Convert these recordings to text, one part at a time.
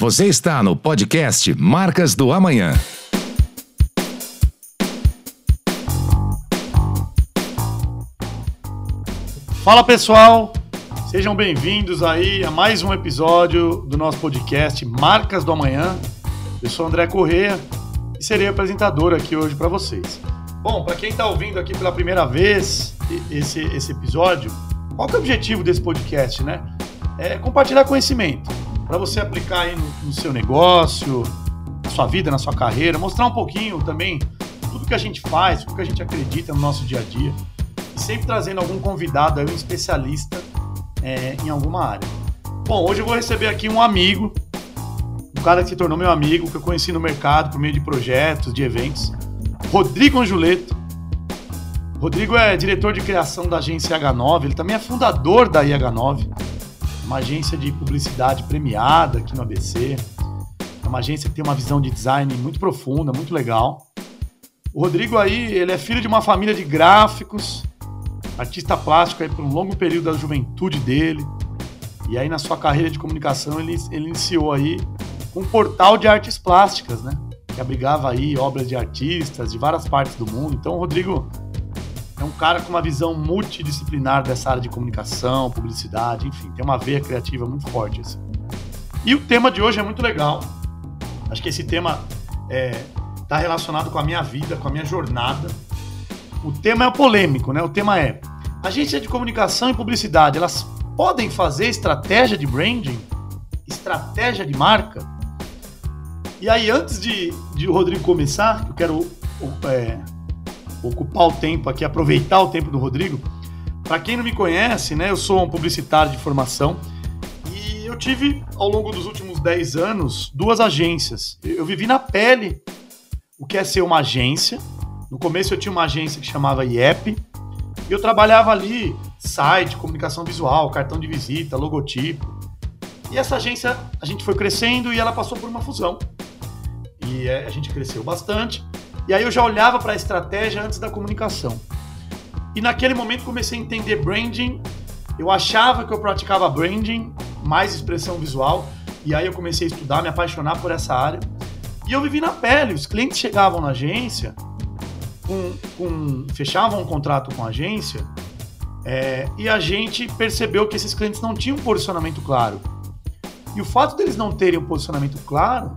Você está no podcast Marcas do Amanhã. Fala pessoal, sejam bem-vindos aí a mais um episódio do nosso podcast Marcas do Amanhã. Eu sou André Corrêa e serei apresentador aqui hoje para vocês. Bom, para quem está ouvindo aqui pela primeira vez esse, esse episódio, qual é o objetivo desse podcast, né? É compartilhar conhecimento para você aplicar aí no, no, seu negócio, na sua vida, na sua carreira, mostrar um pouquinho também tudo que a gente faz, tudo que a gente acredita no nosso dia a dia, e sempre trazendo algum convidado, aí, um especialista é, em alguma área. Bom, hoje eu vou receber aqui um amigo, um cara que se tornou meu amigo, que eu conheci no mercado por meio de projetos, de eventos, Rodrigo Anjuleto. Rodrigo é diretor de criação da agência H9, ele também é fundador da IH9 uma agência de publicidade premiada aqui no ABC. É uma agência que tem uma visão de design muito profunda, muito legal. O Rodrigo aí, ele é filho de uma família de gráficos, artista plástico aí por um longo período da juventude dele. E aí na sua carreira de comunicação ele, ele iniciou aí um portal de artes plásticas, né? Que abrigava aí obras de artistas de várias partes do mundo. Então Rodrigo é um cara com uma visão multidisciplinar dessa área de comunicação, publicidade, enfim, tem uma veia criativa muito forte. Assim. E o tema de hoje é muito legal. Acho que esse tema está é, tá relacionado com a minha vida, com a minha jornada. O tema é polêmico, né? O tema é: agência de comunicação e publicidade, elas podem fazer estratégia de branding? Estratégia de marca? E aí, antes de, de o Rodrigo começar, eu quero é, ocupar o tempo aqui, aproveitar o tempo do Rodrigo. Para quem não me conhece, né, eu sou um publicitário de formação e eu tive, ao longo dos últimos 10 anos, duas agências. Eu vivi na pele o que é ser uma agência. No começo eu tinha uma agência que chamava IEP e eu trabalhava ali site, comunicação visual, cartão de visita, logotipo. E essa agência, a gente foi crescendo e ela passou por uma fusão. E é, a gente cresceu bastante. E aí eu já olhava para a estratégia antes da comunicação. E naquele momento comecei a entender branding. Eu achava que eu praticava branding, mais expressão visual. E aí eu comecei a estudar, me apaixonar por essa área. E eu vivi na pele. Os clientes chegavam na agência, com, com, fechavam um contrato com a agência, é, e a gente percebeu que esses clientes não tinham um posicionamento claro. E o fato deles não terem um posicionamento claro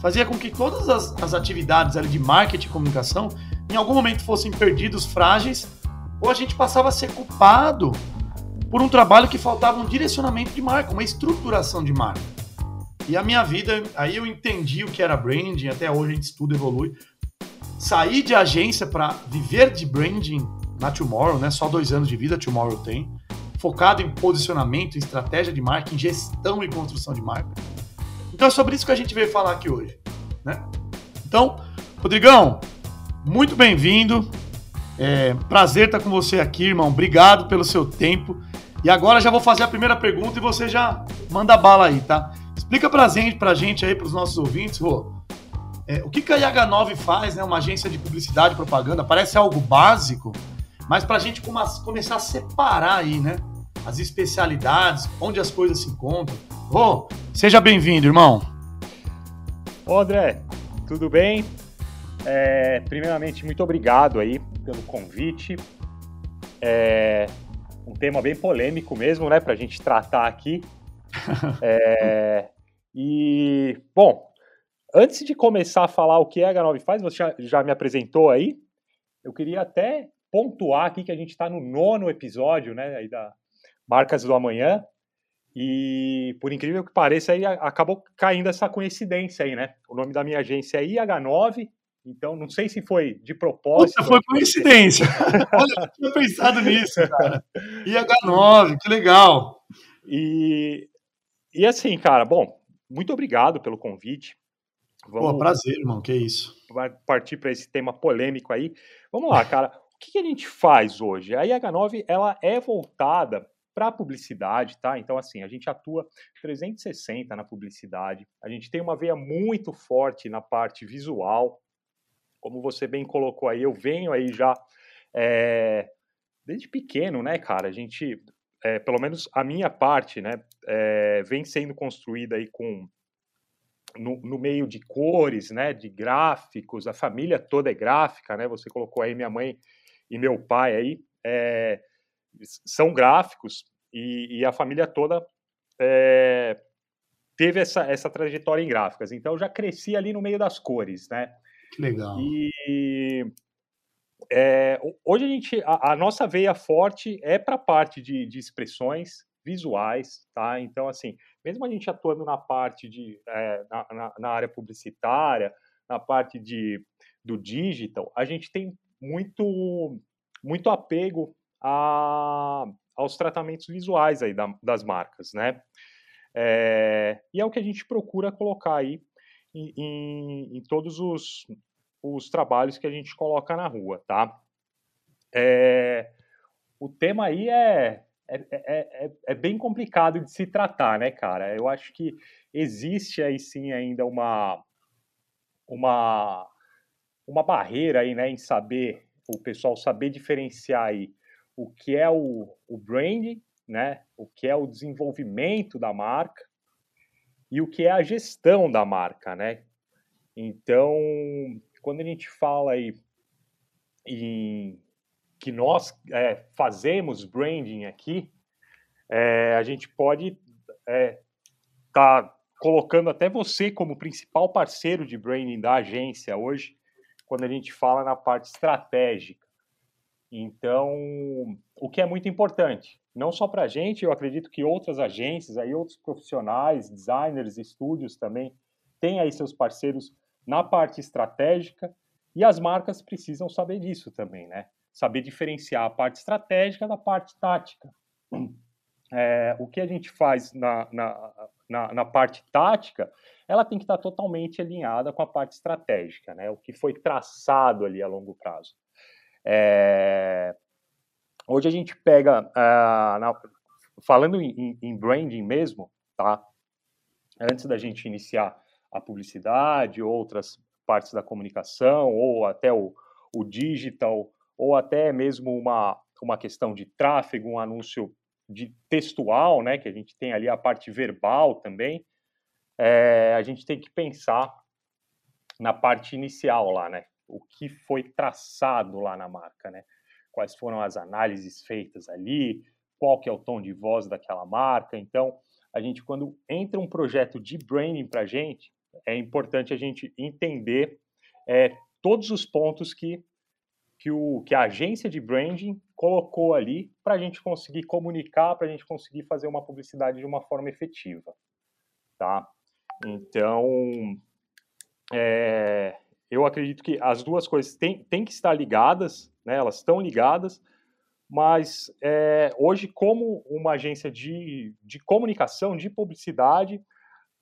fazia com que todas as, as atividades ali de marketing e comunicação em algum momento fossem perdidos, frágeis, ou a gente passava a ser culpado por um trabalho que faltava um direcionamento de marca, uma estruturação de marca. E a minha vida, aí eu entendi o que era branding, até hoje a gente estuda, evolui. Saí de agência para viver de branding na Tomorrow, né? Só dois anos de vida Tomorrow tem. Focado em posicionamento, em estratégia de marca, em gestão e construção de marca. Então é sobre isso que a gente veio falar aqui hoje. Né? Então, Rodrigão, muito bem-vindo. É, prazer estar com você aqui, irmão. Obrigado pelo seu tempo. E agora já vou fazer a primeira pergunta e você já manda bala aí, tá? Explica pra gente, pra gente aí, pros nossos ouvintes, Rô, é, o que, que a IH9 faz, né? Uma agência de publicidade e propaganda, parece algo básico, mas pra gente começar a separar aí, né? As especialidades, onde as coisas se encontram. Rô, seja bem-vindo, irmão. Ô André, tudo bem? É, primeiramente, muito obrigado aí pelo convite. É um tema bem polêmico mesmo, né, para a gente tratar aqui. É, e, bom, antes de começar a falar o que a H9 faz, você já, já me apresentou aí, eu queria até pontuar aqui que a gente está no nono episódio, né, aí da Marcas do Amanhã, e, por incrível que pareça, aí acabou caindo essa coincidência aí, né? O nome da minha agência é IH9, então não sei se foi de propósito. Puta, foi coincidência. Olha, eu tinha pensado nisso, cara. IH9, que legal. E, e assim, cara, bom, muito obrigado pelo convite. Vamos Pô, prazer, irmão, que isso. Vai partir para esse tema polêmico aí. Vamos lá, cara. O que a gente faz hoje? A IH9 ela é voltada para publicidade, tá? Então, assim, a gente atua 360 na publicidade, a gente tem uma veia muito forte na parte visual, como você bem colocou aí, eu venho aí já é, desde pequeno, né, cara? A gente, é, pelo menos a minha parte, né, é, vem sendo construída aí com no, no, meio de cores, né, de gráficos, a família toda é gráfica, né? Você colocou aí minha mãe e meu pai aí, é, são gráficos e, e, a família toda é, teve essa, essa trajetória em gráficas. Então eu já cresci ali no meio das cores, né? Que legal. E é, hoje a gente, a, a, nossa veia forte é para a parte de, de expressões visuais, tá? Então assim, mesmo a gente atuando na parte de é, na, na, na, área publicitária, na parte de do digital, a gente tem muito muito apego a, aos tratamentos visuais aí da, das marcas, né? É, e é o que a gente procura colocar aí em, em, em todos os, os trabalhos que a gente coloca na rua, tá? É, o tema aí é, é, é, é, é, bem complicado de se tratar, né, cara? Eu acho que existe aí sim ainda uma, uma, uma barreira aí, né, em saber, o pessoal saber diferenciar aí o que é o, o branding, né, o que é o desenvolvimento da marca e o que é a gestão da marca, né? Então, quando a gente fala aí em que nós é, fazemos branding aqui, é, a gente pode estar é, tá colocando até você como principal parceiro de branding da agência hoje, quando a gente fala na parte estratégica. Então, o que é muito importante, não só para a gente, eu acredito que outras agências, aí outros profissionais, designers, estúdios também, têm aí seus parceiros na parte estratégica e as marcas precisam saber disso também, né? Saber diferenciar a parte estratégica da parte tática. É, o que a gente faz na, na, na, na, parte tática, ela tem que estar totalmente alinhada com a parte estratégica, né? O que foi traçado ali a longo prazo. É, hoje a gente pega, uh, na, falando em, em branding mesmo, tá? Antes da gente iniciar a publicidade, outras partes da comunicação, ou até o, o digital, ou até mesmo uma, uma questão de tráfego, um anúncio de textual, né, que a gente tem ali a parte verbal também, é, a gente tem que pensar na parte inicial lá, né, o que foi traçado lá na marca, né, quais foram as análises feitas ali, qual que é o tom de voz daquela marca, então a gente quando entra um projeto de branding para a gente, é importante a gente entender é, todos os pontos que, que, o, que a agência de branding colocou ali para a gente conseguir comunicar, para a gente conseguir fazer uma publicidade de uma forma efetiva. Tá? Então, é, eu acredito que as duas coisas têm, têm que estar ligadas, né? elas estão ligadas, mas é, hoje, como uma agência de, de comunicação, de publicidade,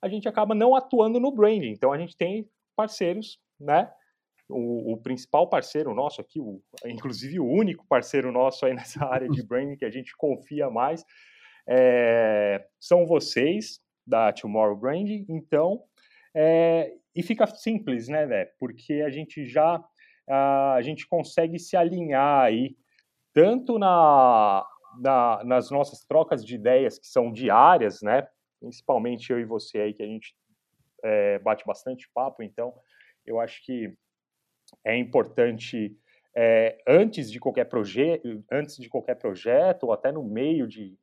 a gente acaba não atuando no branding. Então a gente tem parceiros, né? O, o, principal parceiro nosso aqui, o, inclusive o único parceiro nosso aí nessa área de branding que a gente confia mais, é, são vocês da Tomorrow Branding. Então, é, e fica simples, né, né? Porque a gente já a, gente consegue se alinhar aí tanto na, na, nas nossas trocas de ideias que são diárias, né? principalmente eu e você aí, que a gente é, bate bastante papo, então eu acho que é importante, é, antes, de qualquer projeto, antes de qualquer projeto, ou até no meio de,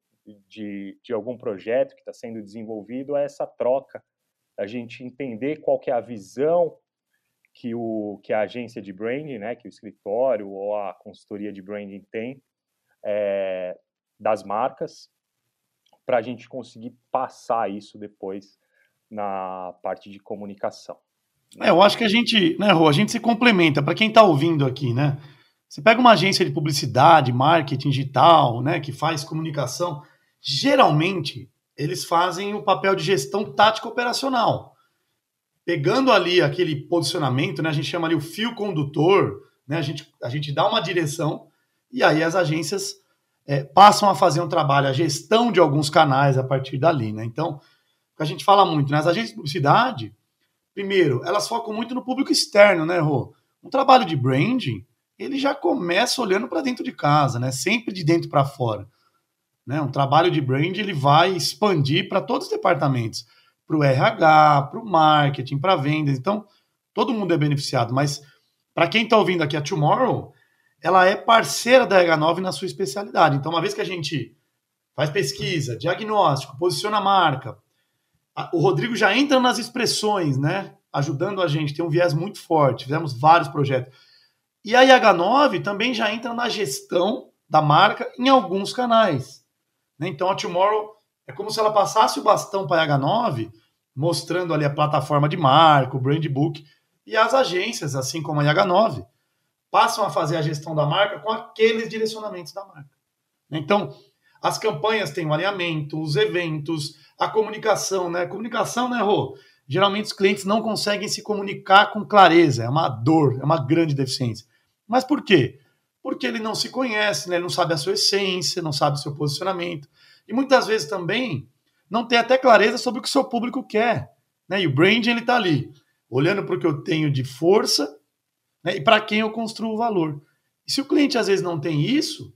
de, de algum projeto que está sendo desenvolvido, é essa troca, a gente entender qual que é a visão que, o, que a agência de branding, né, que o escritório ou a consultoria de branding tem é, das marcas, para a gente conseguir passar isso depois na parte de comunicação. É, eu acho que a gente, né, Rô, a gente se complementa. Para quem está ouvindo aqui, né? Você pega uma agência de publicidade, marketing digital, né, que faz comunicação, geralmente eles fazem o papel de gestão tática operacional. Pegando ali aquele posicionamento, né, a gente chama ali o fio condutor, né, a, gente, a gente dá uma direção e aí as agências é, passam a fazer um trabalho, a gestão de alguns canais a partir dali, né? Então, a gente fala muito, né? As agências de publicidade, primeiro, elas focam muito no público externo, né, Rô? Um trabalho de branding, ele já começa olhando para dentro de casa, né? Sempre de dentro para fora. Né? Um trabalho de brand ele vai expandir para todos os departamentos, para o RH, para o marketing, para vendas. Então, todo mundo é beneficiado. Mas, para quem está ouvindo aqui a Tomorrow, ela é parceira da H9 na sua especialidade. Então, uma vez que a gente faz pesquisa, diagnóstico, posiciona a marca, o Rodrigo já entra nas expressões, né? Ajudando a gente, tem um viés muito forte. Fizemos vários projetos. E a IH9 também já entra na gestão da marca em alguns canais. Né? Então a Tomorrow é como se ela passasse o bastão para a IH9, mostrando ali a plataforma de marca, o brand book, e as agências, assim como a IH9, passam a fazer a gestão da marca com aqueles direcionamentos da marca. Então, as campanhas têm um alinhamento, os eventos, a comunicação, né? Comunicação, né, Rô? Geralmente os clientes não conseguem se comunicar com clareza, é uma dor, é uma grande deficiência. Mas por quê? Porque ele não se conhece, né? ele não sabe a sua essência, não sabe o seu posicionamento. E muitas vezes também não tem até clareza sobre o que o seu público quer. Né? E o branding ele está ali, olhando para o que eu tenho de força né? e para quem eu construo o valor. E se o cliente às vezes não tem isso,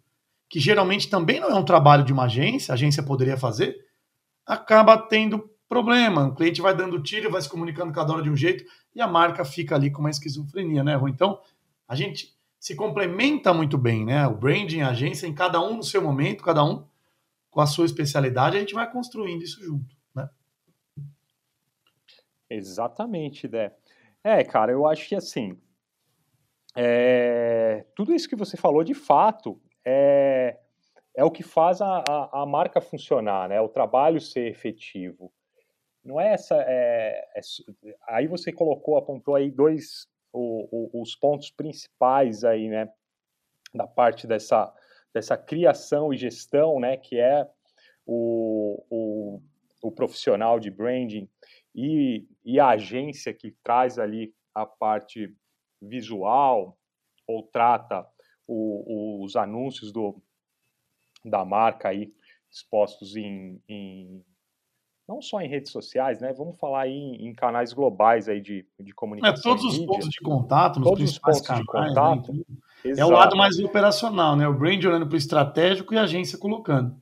que geralmente também não é um trabalho de uma agência, a agência poderia fazer, acaba tendo problema. O cliente vai dando tiro, vai se comunicando cada hora de um jeito e a marca fica ali com uma esquizofrenia, né, Rui? Então, a gente se complementa muito bem, né? O branding, a agência, em cada um no seu momento, cada um com a sua especialidade, a gente vai construindo isso junto, né? Exatamente, Dé. É, cara, eu acho que assim, é, tudo isso que você falou, de fato, é, é o que faz a, a, a, marca funcionar, né? O trabalho ser efetivo. Não é essa. É, é, aí você colocou, apontou aí dois o, o, os pontos principais aí, né? Da parte dessa, dessa criação e gestão, né? Que é o, o, o profissional de branding e, e a agência que traz ali a parte visual ou trata o, os anúncios do, da marca aí expostos em, em, não só em redes sociais, né? Vamos falar aí em, em canais globais aí de, de comunicação. É, todos os mídia, pontos de contato, todos os pontos canais, de contato. Né? É o lado mais operacional, né? O brand olhando para o estratégico e a agência colocando.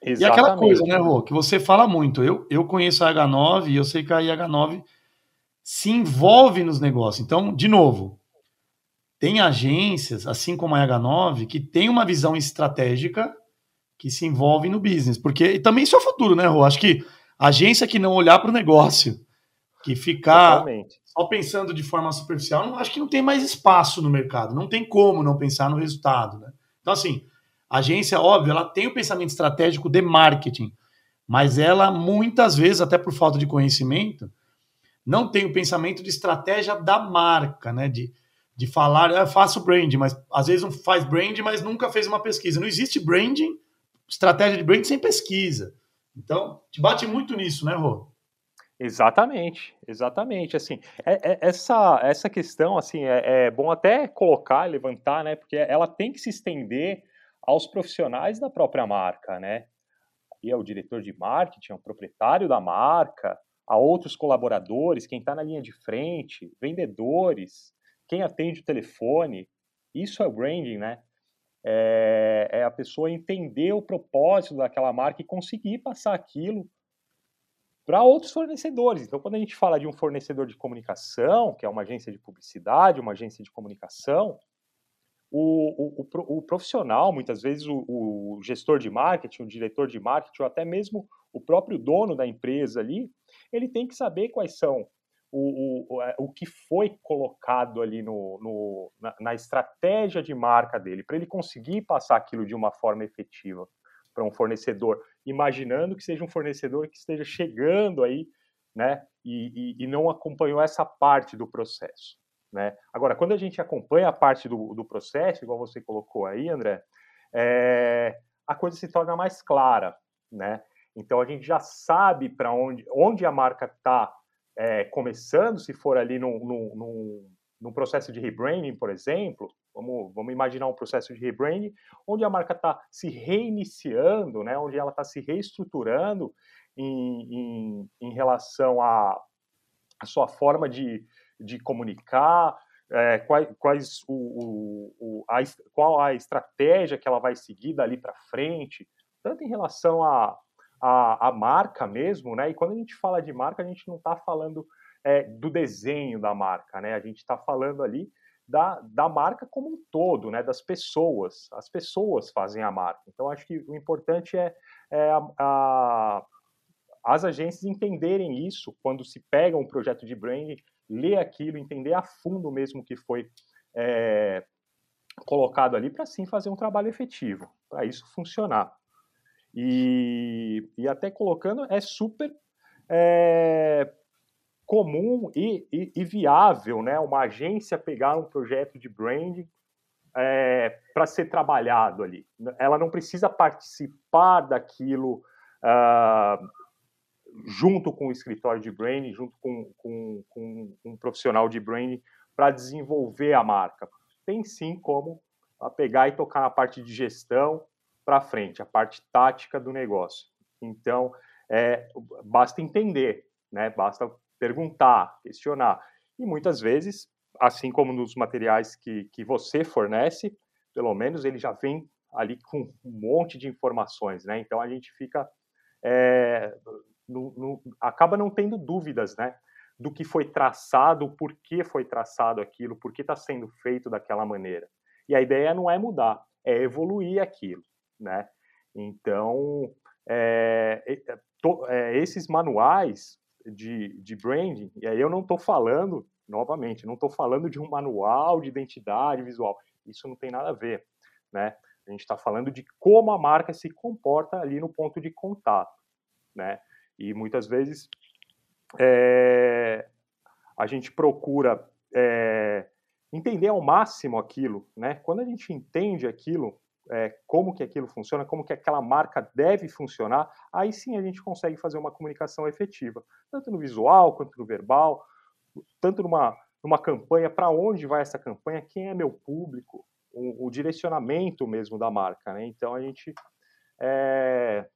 Exatamente. E aquela coisa, né, Rô, que você fala muito. Eu, eu conheço a H9 e eu sei que a IH9 se envolve nos negócios. Então, de novo, tem agências, assim como a H9, que tem uma visão estratégica que se envolve no business. Porque e também isso é o futuro, né, Rô? Acho que agência que não olhar para o negócio, que ficar Totalmente. só pensando de forma superficial, não, acho que não tem mais espaço no mercado. Não tem como não pensar no resultado. Né? Então, assim, a agência, óbvio, ela tem o pensamento estratégico de marketing, mas ela, muitas vezes, até por falta de conhecimento, não tem o pensamento de estratégia da marca, né? De, de falar, eu faço branding, mas às vezes não faz branding, mas nunca fez uma pesquisa. Não existe branding, estratégia de branding sem pesquisa. Então, te bate muito nisso, né, Rô? Exatamente, exatamente. Assim, é, é, essa, essa questão, assim, é, é, bom até colocar, levantar, né? Porque ela tem que se estender aos profissionais da própria marca, né? E é o diretor de marketing, é o proprietário da marca, a outros colaboradores, quem está na linha de frente, vendedores, quem atende o telefone, isso é branding, né? É, é, a pessoa entender o propósito daquela marca e conseguir passar aquilo para outros fornecedores. Então, quando a gente fala de um fornecedor de comunicação, que é uma agência de publicidade, uma agência de comunicação, o, o, o profissional, muitas vezes o, o, gestor de marketing, o diretor de marketing, ou até mesmo o próprio dono da empresa ali, ele tem que saber quais são o, o, é, o que foi colocado ali no, no na, na, estratégia de marca dele, para ele conseguir passar aquilo de uma forma efetiva para um fornecedor, imaginando que seja um fornecedor que esteja chegando aí, né, e, e, e não acompanhou essa parte do processo. Né? Agora, quando a gente acompanha a parte do, do processo, igual você colocou aí, André, é, a coisa se torna mais clara, né? Então a gente já sabe para onde, onde a marca está é, começando, se for ali num, processo de rebranding, por exemplo, vamos, vamos imaginar um processo de rebranding, onde a marca está se reiniciando, né, onde ela está se reestruturando em, em, em relação à sua forma de, de comunicar, é, quais, quais o, o, o, a, qual a estratégia que ela vai seguir dali para frente, tanto em relação a, a, a marca mesmo, né? E quando a gente fala de marca, a gente não está falando é, do desenho da marca, né? A gente está falando ali da, da marca como um todo, né? Das pessoas. As pessoas fazem a marca. Então, acho que o importante é, é a, a, as agências entenderem isso quando se pega um projeto de branding, ler aquilo, entender a fundo mesmo que foi é, colocado ali para sim fazer um trabalho efetivo, para isso funcionar. E, e até colocando, é super é, comum e, e, e, viável né, uma agência pegar um projeto de branding é, para ser trabalhado ali. Ela não precisa participar daquilo uh, junto com o escritório de branding, junto com, com, com um profissional de branding para desenvolver a marca. Tem sim como pegar e tocar na parte de gestão, para frente, a parte tática do negócio. Então, é, basta entender, né? basta perguntar, questionar. E muitas vezes, assim como nos materiais que, que você fornece, pelo menos ele já vem ali com um monte de informações, né? Então a gente fica é, no, no, acaba não tendo dúvidas, né? Do que foi traçado, por que foi traçado aquilo, por que está sendo feito daquela maneira. E a ideia não é mudar, é evoluir aquilo né? Então, é, to, é, esses manuais de, de branding, e aí eu não estou falando, novamente, não estou falando de um manual de identidade visual, isso não tem nada a ver, né? A gente está falando de como a marca se comporta ali no ponto de contato, né? E muitas vezes é, a gente procura é, entender ao máximo aquilo, né? Quando a gente entende aquilo, é, como que aquilo funciona, como que aquela marca deve funcionar, aí sim a gente consegue fazer uma comunicação efetiva, tanto no visual quanto no verbal, tanto numa, numa campanha, para onde vai essa campanha, quem é meu público, o, o direcionamento mesmo da marca, né? Então a gente é,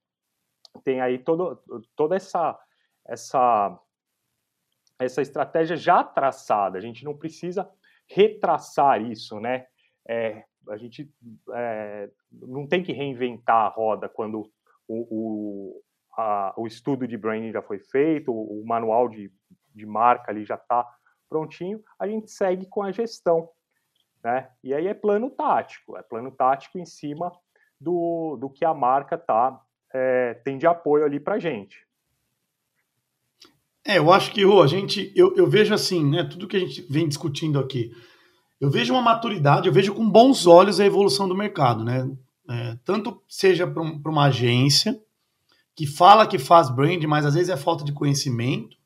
tem aí todo, toda essa, essa, essa estratégia já traçada, a gente não precisa retraçar isso, né? É, a gente é, não tem que reinventar a roda quando o, o, a, o estudo de branding já foi feito, o, o manual de, de marca ali já está prontinho, a gente segue com a gestão. Né? E aí é plano tático, é plano tático em cima do, do que a marca tá, é, tem de apoio ali para gente. É, eu acho que, Rô, a gente, eu, eu vejo assim, né, tudo que a gente vem discutindo aqui, eu vejo uma maturidade, eu vejo com bons olhos a evolução do mercado, né? É, tanto seja para um, uma agência que fala que faz brand, mas às vezes é falta de conhecimento,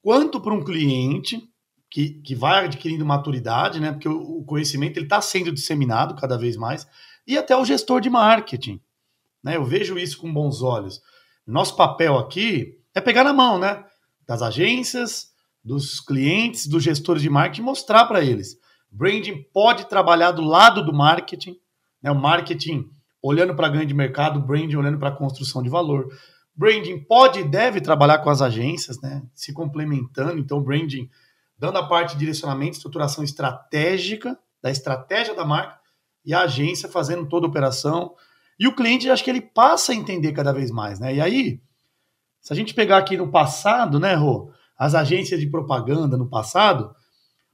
quanto para um cliente que, que vai adquirindo maturidade, né? Porque o, o conhecimento ele está sendo disseminado cada vez mais, e até o gestor de marketing. Né? Eu vejo isso com bons olhos. Nosso papel aqui é pegar na mão, né? Das agências, dos clientes, dos gestores de marketing, mostrar para eles Branding pode trabalhar do lado do marketing, né? o marketing olhando para grande mercado, o branding olhando para construção de valor. Branding pode e deve trabalhar com as agências, né? se complementando. Então, branding dando a parte de direcionamento, estruturação estratégica, da estratégia da marca, e a agência fazendo toda a operação. E o cliente, acho que ele passa a entender cada vez mais. Né? E aí, se a gente pegar aqui no passado, né, Rô, as agências de propaganda no passado,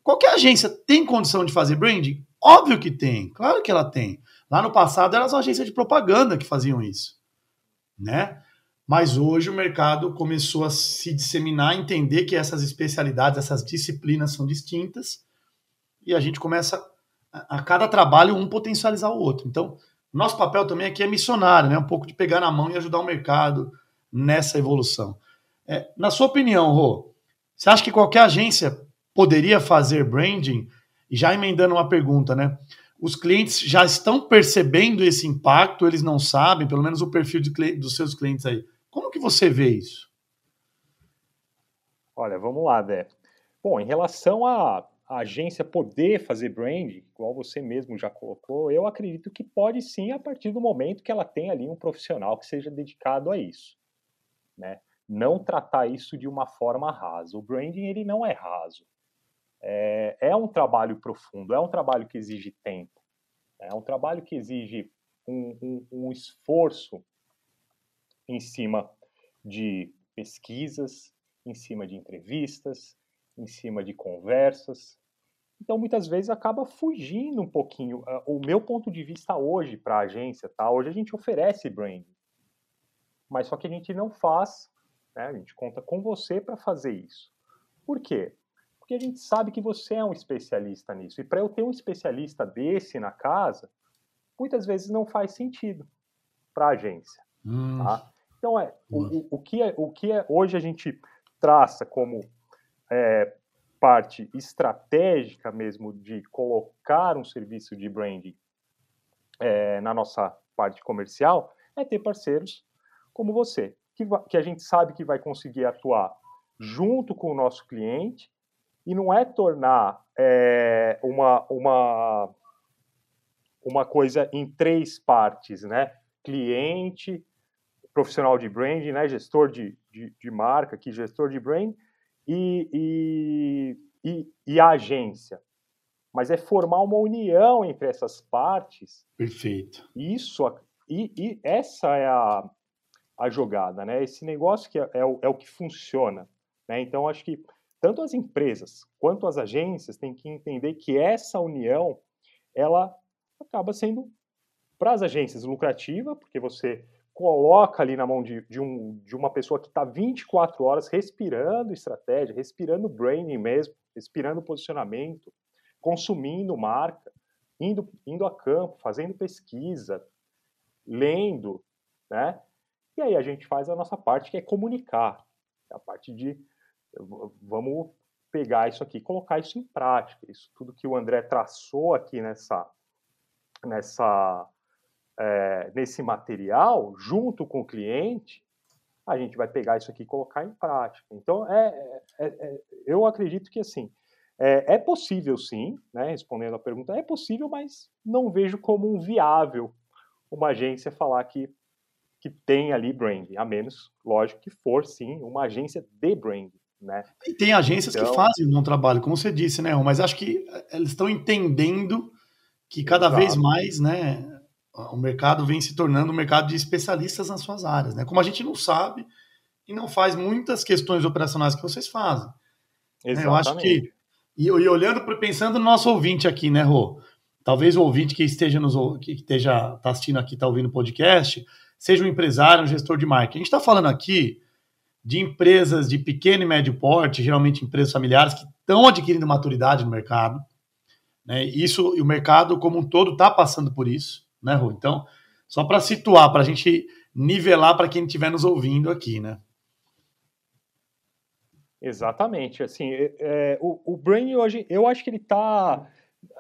Qualquer agência tem condição de fazer branding? Óbvio que tem, claro que ela tem. Lá no passado eram as agências de propaganda que faziam isso, né? Mas hoje o mercado começou a se disseminar, entender que essas especialidades, essas disciplinas são distintas, e a gente começa a, cada trabalho um potencializar o outro. Então, nosso papel também aqui é missionário, né? Um pouco de pegar na mão e ajudar o mercado nessa evolução. É, na sua opinião, Rô, você acha que qualquer agência poderia fazer branding? Já emendando uma pergunta, né? Os clientes já estão percebendo esse impacto, eles não sabem, pelo menos o perfil de, dos seus clientes aí. Como que você vê isso? Olha, vamos lá, Dé. Bom, em relação à agência poder fazer branding, igual você mesmo já colocou, eu acredito que pode sim a partir do momento que ela tem ali um profissional que seja dedicado a isso, né? Não tratar isso de uma forma rasa. O branding ele não é raso é, é um trabalho profundo, é um trabalho que exige tempo, é um trabalho que exige um, um, um esforço em cima de pesquisas, em cima de entrevistas, em cima de conversas. Então, muitas vezes acaba fugindo um pouquinho. Ah, o meu ponto de vista hoje para a agência, tá? Hoje a gente oferece branding, mas só que a gente não faz, né? A gente conta com você para fazer isso. Por quê? Porque a gente sabe que você é um especialista nisso. E para eu ter um especialista desse na casa, muitas vezes não faz sentido para a agência. Hum. Tá? Então, é, o, o, que é, o que é hoje a gente traça como é, parte estratégica mesmo de colocar um serviço de branding é, na nossa parte comercial é ter parceiros como você, que, que a gente sabe que vai conseguir atuar junto com o nosso cliente e não é tornar é, uma, uma, uma coisa em três partes, né? Cliente, profissional de branding, né? gestor de, de, de marca, que gestor de brand e, e, e, e, a agência. Mas é formar uma união entre essas partes. Perfeito. Isso, e, e essa é a, a jogada, né? Esse negócio que é, é, o, é o que funciona. Né? Então, acho que tanto as empresas quanto as agências têm que entender que essa união ela acaba sendo para as agências lucrativa, porque você coloca ali na mão de, de, um, de uma pessoa que está 24 horas respirando estratégia, respirando branding mesmo, respirando posicionamento, consumindo marca, indo, indo a campo, fazendo pesquisa, lendo, né? E aí a gente faz a nossa parte que é comunicar, é a parte de vamos pegar isso aqui, colocar isso em prática, isso tudo que o André traçou aqui nessa nessa é, nesse material, junto com o cliente, a gente vai pegar isso aqui e colocar em prática. Então, é, é, é eu acredito que assim, é, é, possível sim, né, respondendo a pergunta, é possível, mas não vejo como um viável uma agência falar que, que tem ali branding, a menos, lógico, que for sim uma agência de branding. Né? E tem agências então, que fazem um bom trabalho, como você disse, né? Mas acho que eles estão entendendo que cada exato. vez mais, né? o mercado vem se tornando um mercado de especialistas nas suas áreas, né? Como a gente não sabe e não faz muitas questões operacionais que vocês fazem. Né? Eu acho que e, e olhando pensando no nosso ouvinte aqui, né, Rô? Talvez o ouvinte que esteja nos que esteja tá assistindo aqui, está ouvindo o podcast, seja um empresário, um gestor de marketing. A gente está falando aqui de empresas de pequeno e médio porte, geralmente empresas familiares que estão adquirindo maturidade no mercado. Né? Isso e o mercado como um todo está passando por isso né, Rô? Então, só para situar, para a gente nivelar para quem estiver nos ouvindo aqui, né? Exatamente. Assim, é, é, o, o Brain hoje, eu acho que ele está.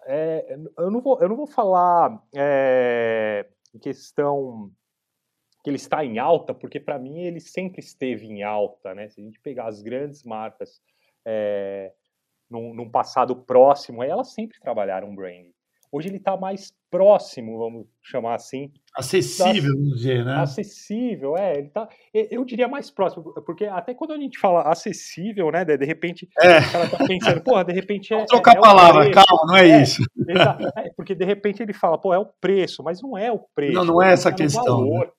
É, eu, não vou, eu não vou falar é, em questão que ele está em alta, porque para mim ele sempre esteve em alta, né? Se a gente pegar as grandes marcas é, num, num passado próximo, elas sempre trabalharam branding. Hoje ele está mais próximo, vamos chamar assim. Acessível, vamos dizer, né? Acessível, é. Ele tá, eu diria mais próximo, porque até quando a gente fala acessível, né? De, repente, é. o cara tá pensando, porra, de repente é. trocar é, a palavra, calma, não é, é isso. É, porque de repente ele fala, pô, é o preço, mas não é o preço. Não, não é essa questão. Né? Valor, né?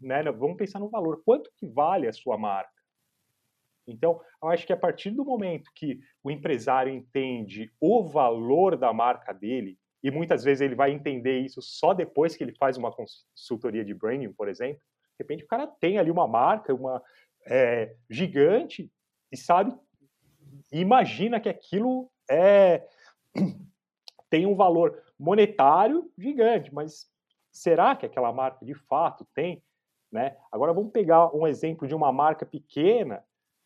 Né? Vamos pensar no valor. Quanto que vale a sua marca? Então, eu acho que a partir do momento que o empresário entende o valor da marca dele, e muitas vezes ele vai entender isso só depois que ele faz uma consultoria de branding, por exemplo. De repente o cara tem ali uma marca, uma é, gigante e sabe, imagina que aquilo é tem um valor monetário gigante, mas será que aquela marca de fato tem? Né? Agora vamos pegar um exemplo de uma marca pequena,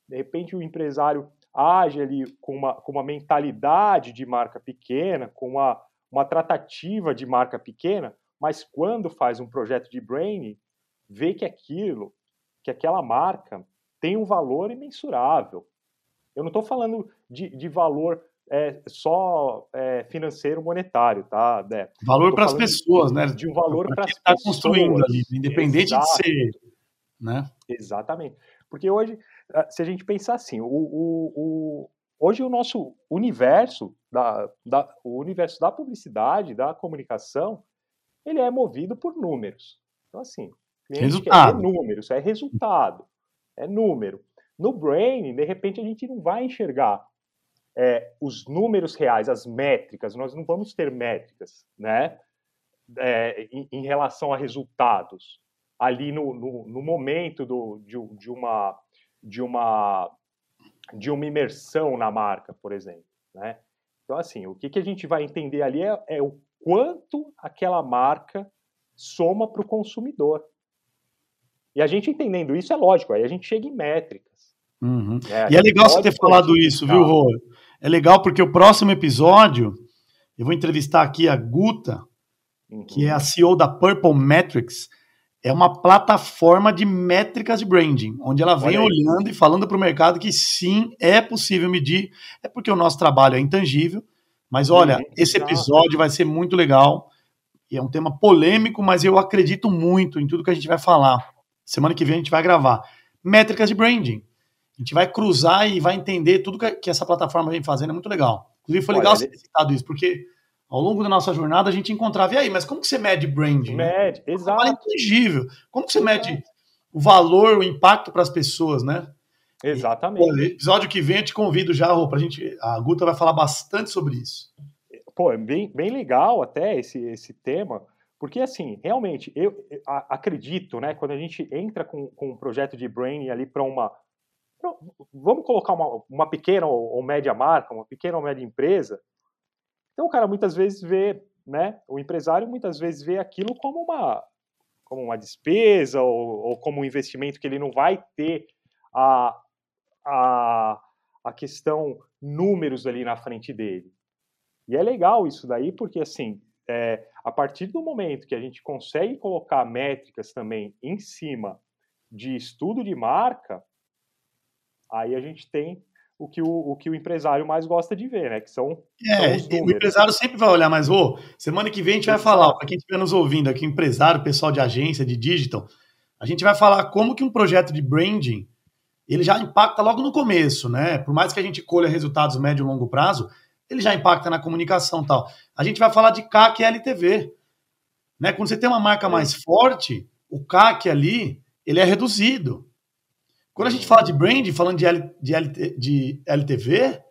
de repente o empresário age ali com uma, com uma mentalidade de marca pequena, com uma uma tratativa de marca pequena, mas quando faz um projeto de branding, vê que aquilo, que aquela marca tem um valor imensurável. Eu não estou falando de, de valor é, só é, financeiro monetário, tá, Dé? Valor para as pessoas, de, né? De um valor para as pessoas. está construindo ali, independente Exato. de ser, né? Exatamente. Porque hoje, ah, se a gente pensar assim, o, o, o hoje o nosso universo da, da, o universo da publicidade, da comunicação, ele é movido por números. Então, assim, resultado. números, é resultado. é número. No brain, de repente, a gente não vai enxergar é, os números reais, as métricas, nós não vamos ter métricas, né? É, em, em, relação a resultados ali no, no, no momento do, de, de, uma de uma de uma imersão na marca, por exemplo, né? Então assim, o que, que a gente vai entender ali é, é o quanto aquela marca soma para o consumidor. E a gente entendendo isso é lógico, aí a gente chega em métricas. Uhum. É, e é legal você ter falado isso, viu, Rô? É legal porque o próximo episódio eu vou entrevistar aqui a Guta, uhum. que é a CEO da Purple Metrics. É uma plataforma de métricas de branding, onde ela vem olhando e falando para o mercado que sim, é possível medir. É porque o nosso trabalho é intangível. Mas olha, uhum. esse episódio vai ser muito legal. E é um tema polêmico, mas eu acredito muito em tudo que a gente vai falar. Semana que vem a gente vai gravar. Métricas de branding. A gente vai cruzar e vai entender tudo que essa plataforma vem fazendo. É muito legal. Inclusive, foi legal Olha, ter citado isso, porque ao longo da nossa jornada a gente encontrava, e aí, mas como que você mede branding? Mede, né? exato. É intangível. Como que você mede o valor, o impacto para as pessoas, né? Exatamente. E, episódio que vem eu te convido já, Rô, pra gente. A Guta vai falar bastante sobre isso. Pô, é bem, bem legal até esse, esse tema, porque assim, realmente, eu, eu acredito, né, quando a gente entra com, com um projeto de branding ali para uma. Vamos colocar uma, uma pequena ou, ou média marca, uma pequena ou média empresa. Então o cara muitas vezes vê, né? O empresário muitas vezes vê aquilo como uma, como uma despesa ou, ou como um investimento que ele não vai ter a, a, a questão números ali na frente dele. E é legal isso daí, porque assim, é, a partir do momento que a gente consegue colocar métricas também em cima de estudo de marca, aí a gente tem o que o, o que o empresário mais gosta de ver, né? Que são, é, são o empresário sempre vai olhar, mas ô, semana que vem a gente vai falar, para quem estiver nos ouvindo aqui, empresário, pessoal de agência, de digital, a gente vai falar como que um projeto de branding ele já impacta logo no começo, né? Por mais que a gente colha resultados médio e longo prazo, ele já impacta na comunicação tal. A gente vai falar de CAC e LTV. Né? Quando você tem uma marca mais forte, o CAC ali, ele é reduzido. Quando a gente fala de brand, falando de, L, de, LT, de LTV,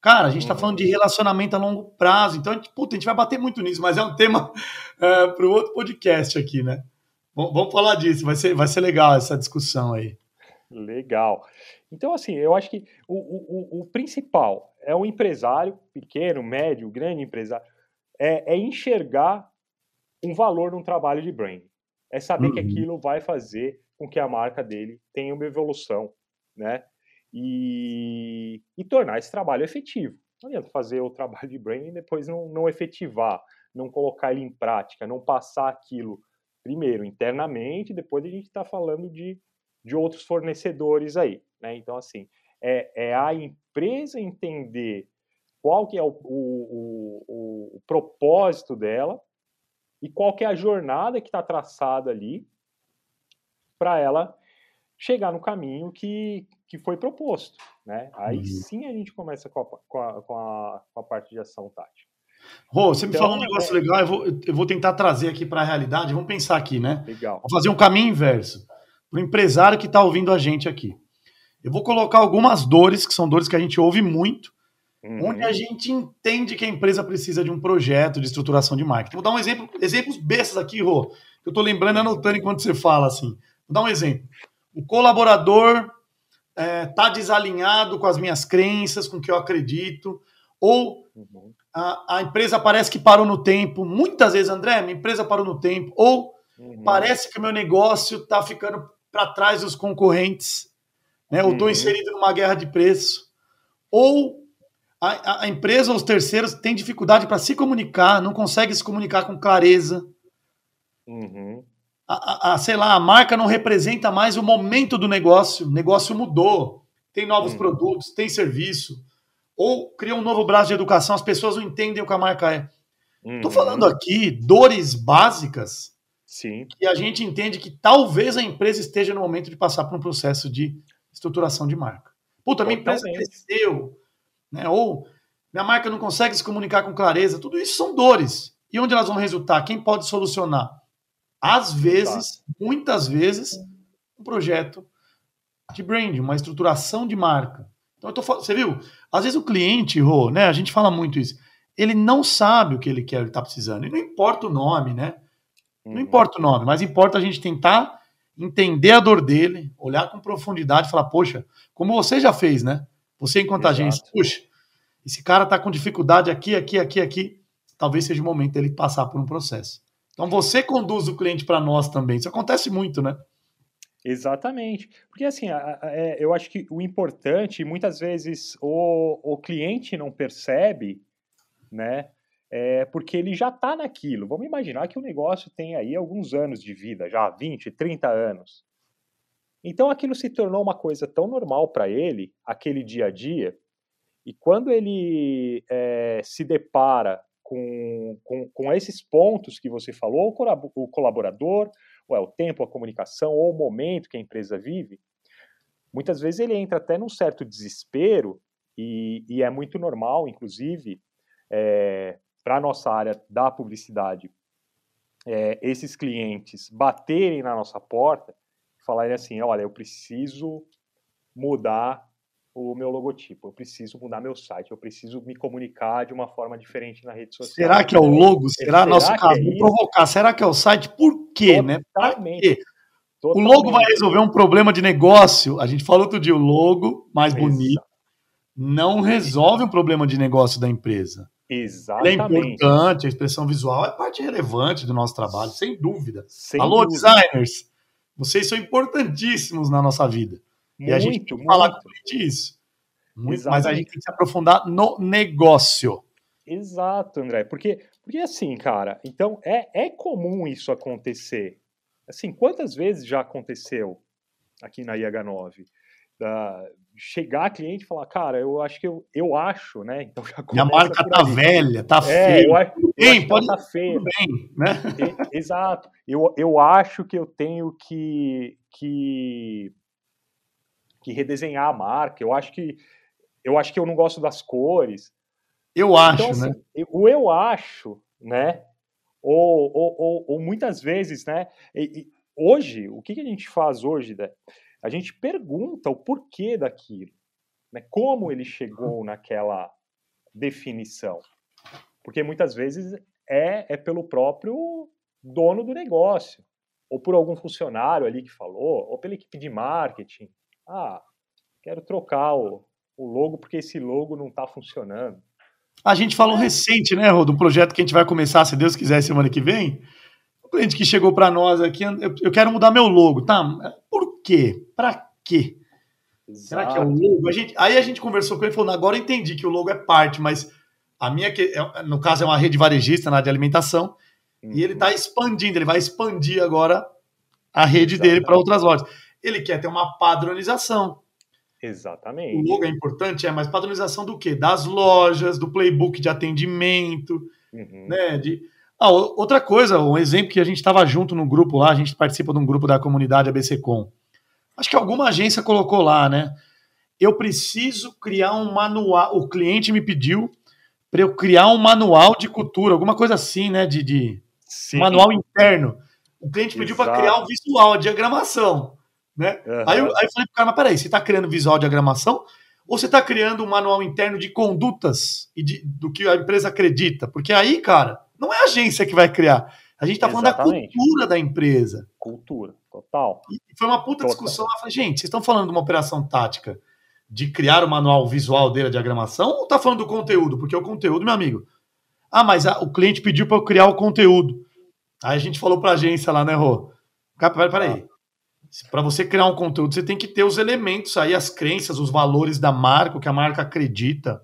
cara, a gente está falando de relacionamento a longo prazo. Então, a gente, puta, a gente vai bater muito nisso, mas é um tema é, para o outro podcast aqui, né? Vamos falar disso, vai ser, vai ser legal essa discussão aí. Legal. Então, assim, eu acho que o, o, o principal é o empresário, pequeno, médio, grande empresário, é, é enxergar um valor num trabalho de branding. É saber uhum. que aquilo vai fazer com que a marca dele tenha uma evolução, né? E, e tornar esse trabalho efetivo. Não adianta fazer o trabalho de branding e depois não, não efetivar, não colocar ele em prática, não passar aquilo primeiro internamente, depois a gente está falando de de outros fornecedores aí. Né? Então, assim, é, é, a empresa entender qual que é o, o, o, o propósito dela e qual que é a jornada que está traçada ali para ela chegar no caminho que, que foi proposto. Né? Aí uhum. sim a gente começa com a, com a, com a, com a parte de ação tática. Rô, você então, me falou um negócio é... legal, eu vou, eu vou tentar trazer aqui para a realidade. Vamos pensar aqui, né? Legal. Vou fazer um caminho inverso para o empresário que está ouvindo a gente aqui. Eu vou colocar algumas dores, que são dores que a gente ouve muito, uhum. onde a gente entende que a empresa precisa de um projeto de estruturação de marketing. Vou dar um exemplo, exemplos bestas aqui, Rô, que eu estou lembrando anotando enquanto você fala assim. Vou dar um exemplo. O colaborador está é, tá desalinhado com as minhas crenças, com o que eu acredito, ou uhum. a, a, empresa parece que parou no tempo. Muitas vezes, André, minha empresa parou no tempo, ou uhum. parece que o meu negócio está ficando para trás dos concorrentes, né? ou estou uhum. inserido numa guerra de preço, ou a, a empresa ou os terceiros têm dificuldade para se comunicar, não consegue se comunicar com clareza. Uhum. A, a, sei lá, a marca não representa mais o momento do negócio, o negócio mudou, tem novos uhum. produtos, tem serviço, ou cria um novo braço de educação, as pessoas não entendem o que a marca é. Estou uhum. falando aqui dores básicas Sim. E a gente entende que talvez a empresa esteja no momento de passar por um processo de estruturação de marca. Puta, minha empresa cresceu, né? ou minha marca não consegue se comunicar com clareza. Tudo isso são dores. E onde elas vão resultar? Quem pode solucionar? Às vezes, muitas vezes, um projeto de branding, uma estruturação de marca. Então eu tô falando, você viu? Às vezes o cliente, Rô, né? A gente fala muito isso. Ele não sabe o que ele quer, ele está precisando. E não importa o nome, né? Não uhum. importa o nome, mas importa a gente tentar entender a dor dele, olhar com profundidade e falar, poxa, como você já fez, né? Você enquanto Exato. agência, puxa, esse cara está com dificuldade aqui, aqui, aqui, aqui. Talvez seja o momento dele passar por um processo. Então você conduz o cliente para nós também. Isso acontece muito, né? Exatamente. Porque assim, é, eu acho que o importante, muitas vezes o, o cliente não percebe, né? É porque ele já está naquilo. Vamos imaginar que o negócio tem aí alguns anos de vida, já 20, 30 anos. Então aquilo se tornou uma coisa tão normal para ele, aquele dia a dia, e quando ele é, se depara com, com, com, esses pontos que você falou, o colaborador, ou é o tempo, a comunicação, ou o momento que a empresa vive, muitas vezes ele entra até num certo desespero, e, e é muito normal, inclusive, é, para a nossa área da publicidade, é, esses clientes baterem na nossa porta e falarem assim: olha, eu preciso mudar o meu logotipo, eu preciso mudar meu site, eu preciso me comunicar de uma forma diferente na rede social. Será que é o logo? Será, Será nosso caso? É provocar. Será que é o site? Por quê, né? Totalmente. né? O logo vai resolver um problema de negócio. A gente falou outro dia, o logo mais bonito Exato. não resolve um problema de negócio da empresa. Exatamente. é importante, a expressão visual é parte relevante do nosso trabalho, sem dúvida. Sem Alô, dúvida. designers, vocês são importantíssimos na nossa vida. Muito, e a gente tem que falar com isso. Muito, mas a gente tem que se aprofundar no negócio. Exato, André. Porque, porque assim, cara, então é, é comum isso acontecer. Assim, quantas vezes já aconteceu aqui na IH9? Da, chegar a cliente e falar, cara, eu acho que eu, eu acho, né? Então já Minha marca tá velha, tá é, feia. Eu acho, eu bem, acho pode tá feia. Bem, né? E, exato. Eu, eu acho que eu tenho que, que que redesenhar a marca. Eu acho que eu acho que eu não gosto das cores. Eu então, acho, então, assim, né? O eu acho, né? Ou, ou, ou, ou muitas vezes, né? E, e hoje, o que, que a gente faz hoje, né? A gente pergunta o porquê daquilo, né? Como ele chegou naquela definição. Porque muitas vezes é, é pelo próprio dono do negócio, ou por algum funcionário ali que falou, ou pela equipe de marketing, ah, quero trocar o, o logo porque esse logo não está funcionando. A gente falou é. recente, né, Rô, um projeto que a gente vai começar, se Deus quiser, semana que vem. O cliente que chegou para nós aqui, eu, quero mudar meu logo, tá? Por quê? Para quê? Exato. Será que é o logo? A gente, aí a gente conversou com ele e falou: agora eu entendi que o logo é parte, mas a minha, é, no caso, é uma rede varejista na de alimentação, uhum. e ele está uhum. expandindo, ele vai expandir agora a rede Exatamente. dele para outras lojas ele quer ter uma padronização. Exatamente. O logo é importante, é, mas padronização do quê? Das lojas, do playbook de atendimento, uhum. né? De... Ah, outra coisa, um exemplo que a gente estava junto no grupo lá, a gente participa de um grupo da comunidade ABCcom. Acho que alguma agência colocou lá, né? Eu preciso criar um manual. O cliente me pediu para eu criar um manual de cultura, alguma coisa assim, né? De, de manual interno. O cliente pediu para criar um visual, a diagramação. Né? Uhum. Aí, eu, aí eu falei pro cara, mas peraí, você está criando visual diagramação ou você está criando um manual interno de condutas e de, do que a empresa acredita? Porque aí, cara, não é a agência que vai criar. A gente está falando da cultura da empresa. Cultura, total. E foi uma puta total. discussão. Eu falei, gente, vocês estão falando de uma operação tática de criar o manual visual dele, a diagramação, ou tá falando do conteúdo? Porque o conteúdo, meu amigo. Ah, mas a, o cliente pediu para eu criar o conteúdo. Aí a gente falou para a agência lá, né, Rô? Peraí, peraí. Para você criar um conteúdo, você tem que ter os elementos aí, as crenças, os valores da marca, o que a marca acredita.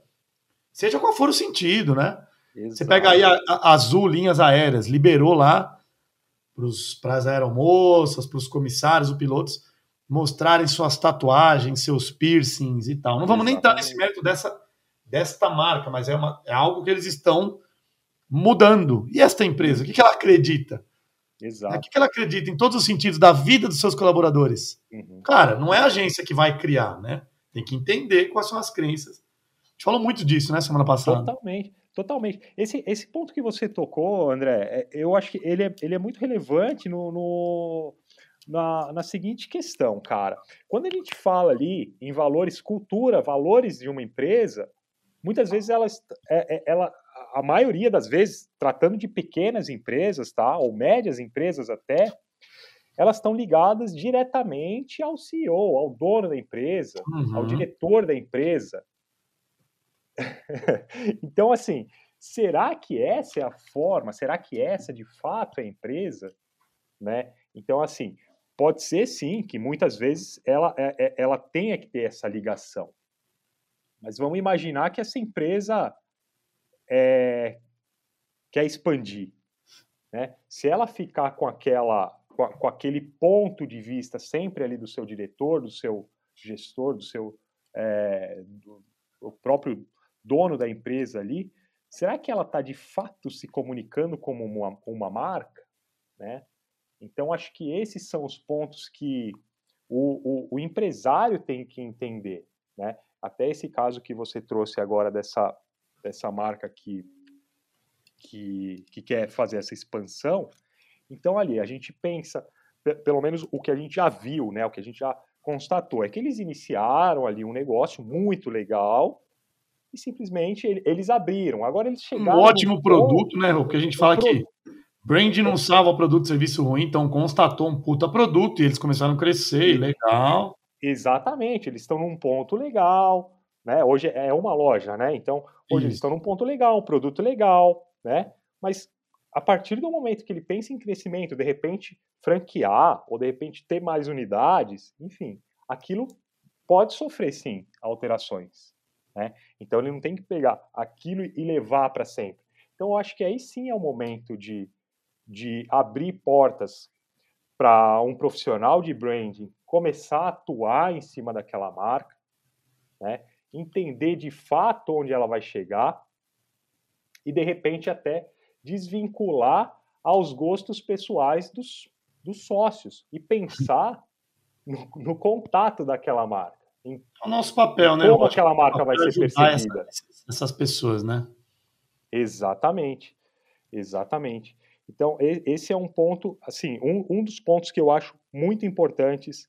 Seja qual for o sentido, né? Exato. Você pega aí a, a Azul Linhas Aéreas, liberou lá para as aeromoças, para os comissários, os pilotos, mostrarem suas tatuagens, seus piercings e tal. Não vamos nem entrar nesse mérito dessa, desta marca, mas é, uma, é algo que eles estão mudando. E esta empresa, o que, que ela acredita? Exato. O que ela acredita em todos os sentidos da vida dos seus colaboradores? Uhum. Cara, não é a agência que vai criar, né? Tem que entender quais são as crenças. A gente falou muito disso, né, semana passada. Totalmente, totalmente. Esse, esse ponto que você tocou, André, é, eu acho que ele é, ele é muito relevante no, no, na, na seguinte questão, cara. Quando a gente fala ali em valores, cultura, valores de uma empresa, muitas vezes ela, é, é, ela a maioria das vezes, tratando de pequenas empresas, tá? Ou médias empresas até, elas estão ligadas diretamente ao CEO, ao dono da empresa, uhum. ao diretor da empresa. então, assim, será que essa é a forma? Será que essa de fato é a empresa? Né? Então, assim, pode ser sim que muitas vezes ela, é, é, ela tenha que ter essa ligação. Mas vamos imaginar que essa empresa é, quer expandir. Né? Se ela ficar com aquela com, a, com, aquele ponto de vista sempre ali do seu diretor, do seu gestor, do seu é, do, o próprio dono da empresa ali, será que ela está de fato se comunicando como uma, uma marca? Né? Então, acho que esses são os pontos que o, o, o empresário tem que entender. Né? Até esse caso que você trouxe agora dessa, dessa marca que, que, que quer fazer essa expansão. Então, ali, a gente pensa, pelo menos o que a gente já viu, né, o que a gente já constatou, é que eles iniciaram ali um negócio muito legal, e simplesmente eles abriram. Agora eles chegaram. Um ótimo produto, ponto, né, O que a gente fala que brand não salva produto e serviço ruim, então constatou um puta produto e eles começaram a crescer, legal. Exatamente, eles estão num ponto legal, né? Hoje é uma loja, né? Então, hoje eles estão num ponto legal, um produto legal, né? Mas a partir do momento que ele pensa em crescimento, de repente franquear, ou de repente ter mais unidades, enfim, aquilo pode sofrer sim alterações. Né? Então ele não tem que pegar aquilo e levar para sempre. Então eu acho que aí sim é o momento de, de abrir portas para um profissional de branding começar a atuar em cima daquela marca, né? Entender de fato onde ela vai chegar e de repente até desvincular aos gostos pessoais dos, dos sócios e pensar no, no contato daquela marca. Em, é o nosso papel, né? Como aquela marca vai ser percebida. Essa, essas pessoas, né? Exatamente. Exatamente. Então, esse é um ponto, assim, um, um dos pontos que eu acho muito importantes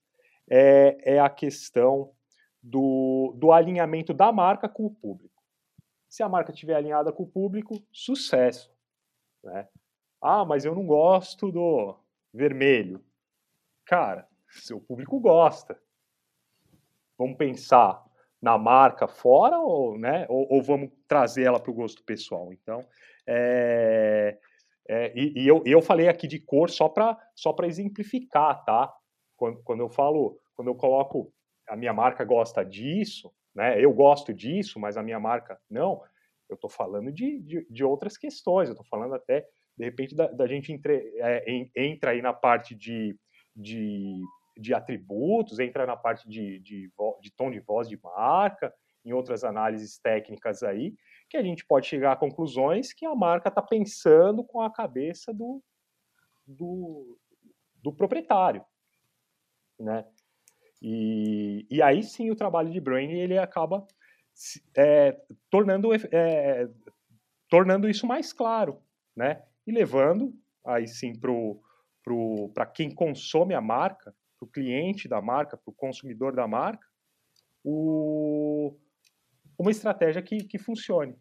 é, é a questão do, do alinhamento da marca com o público. Se a marca estiver alinhada com o público, sucesso. Né? Ah, mas eu não gosto do vermelho. Cara, seu público gosta. Vamos pensar na marca fora ou, né, ou, ou vamos trazer ela para o gosto pessoal? Então, é, é, e, e eu, eu falei aqui de cor só para só exemplificar, tá? Quando, quando eu falo, quando eu coloco a minha marca gosta disso, né? Eu gosto disso, mas a minha marca não. Eu estou falando de, de, de, outras questões. Eu estou falando até de repente da, da gente entre, é, em, entra aí na parte de, de, de atributos, entra na parte de, de, de tom de voz de marca, em outras análises técnicas aí, que a gente pode chegar a conclusões que a marca está pensando com a cabeça do, do, do proprietário, né? E, e aí sim o trabalho de branding ele acaba é, tornando, é, tornando isso mais claro, né? E levando aí sim para quem consome a marca, para o cliente da marca, para o consumidor da marca, o, uma estratégia que, que funcione,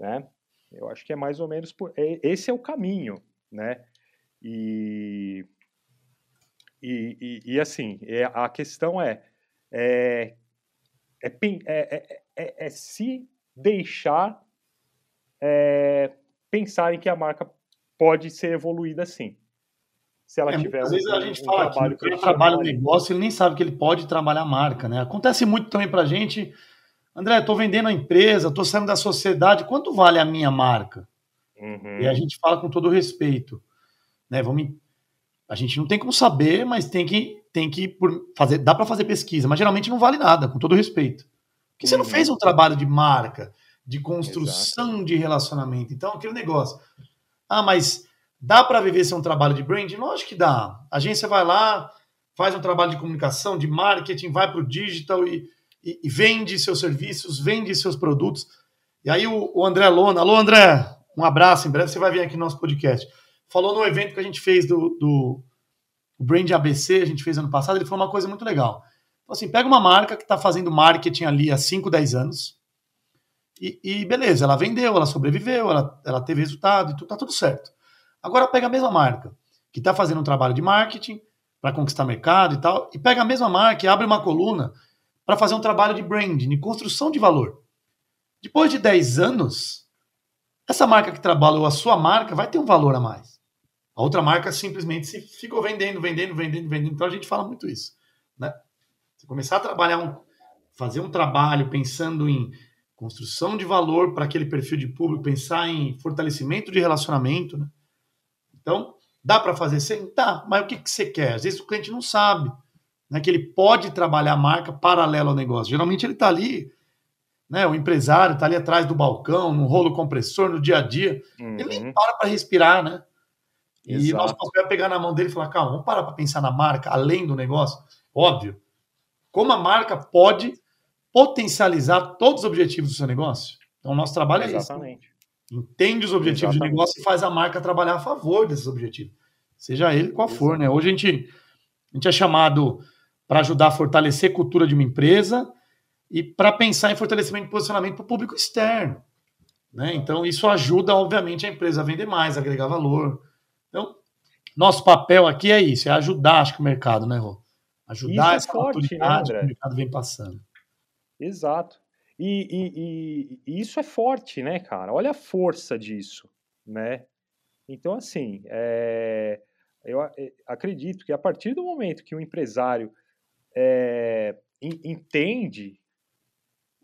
né? Eu acho que é mais ou menos por, é, esse é o caminho, né? E e, e, e assim, é, a questão é, é, é, é, é, é se deixar pensar em que a marca pode ser evoluída assim. Se ela tiver às um, vezes a gente um fala trabalho que ele trabalha o negócio, ele nem sabe que ele pode trabalhar a marca, né? Acontece muito também para gente. André, estou vendendo a empresa, estou saindo da sociedade, quanto vale a minha marca? Uhum. E a gente fala com todo respeito. Né? Vamos a gente não tem como saber, mas tem que, tem que fazer. Dá para fazer pesquisa, mas geralmente não vale nada, com todo respeito. Porque você não uhum. fez um trabalho de marca, de construção Exato. de relacionamento. Então, aquele negócio. Ah, mas dá para viver ser um trabalho de branding? Lógico que dá. A agência vai lá, faz um trabalho de comunicação, de marketing, vai para o digital e, e, e, vende seus serviços, vende seus produtos. E aí o, o André Lona, alô André, um abraço, em breve você vai vir aqui no nosso podcast falou no evento que a gente fez do, do, Brand ABC, a gente fez ano passado, ele falou uma coisa muito legal. Então, assim, pega uma marca que está fazendo marketing ali há 5, 10 anos, e, e, beleza, ela vendeu, ela sobreviveu, ela, ela teve resultado, e tudo, tá tudo certo. Agora pega a mesma marca, que está fazendo um trabalho de marketing para conquistar mercado e tal, e pega a mesma marca e abre uma coluna para fazer um trabalho de branding, de construção de valor. Depois de 10 anos, essa marca que trabalhou a sua marca vai ter um valor a mais. A outra marca simplesmente se ficou vendendo, vendendo, vendendo, vendendo. Então a gente fala muito isso, né? Você começar a trabalhar um, fazer um trabalho pensando em construção de valor para aquele perfil de público, pensar em fortalecimento de relacionamento, né? Então, dá para fazer sem? Tá, mas o que, que você quer? Às vezes o cliente não sabe né, que ele pode trabalhar a marca paralelo ao negócio. Geralmente ele está ali, né, o empresário está ali atrás do balcão, no rolo compressor, no dia a dia. Uhum. Ele nem para para respirar, né? E o nosso papel é pegar na mão dele e falar, calma, vamos parar para pensar na marca, além do negócio. Óbvio. Como a marca pode potencializar todos os objetivos do seu negócio? Então, o nosso trabalho é Exatamente. isso. Entende os objetivos Exatamente. de negócio e faz a marca trabalhar a favor desses objetivos. Seja ele qual Exatamente. for, né? Hoje a gente, a gente é chamado para ajudar a fortalecer a cultura de uma empresa e para pensar em fortalecimento de posicionamento para o público externo. Né? Então, isso ajuda, obviamente, a empresa a vender mais, a agregar valor. Nosso papel aqui é isso, é ajudar, acho que o mercado, né, Rô? Ajudar é essa forte, né, que o mercado vem passando. Exato. E, e, e, isso é forte, né, cara? Olha a força disso, né? Então, assim, é, eu acredito que a partir do momento que o empresário é, entende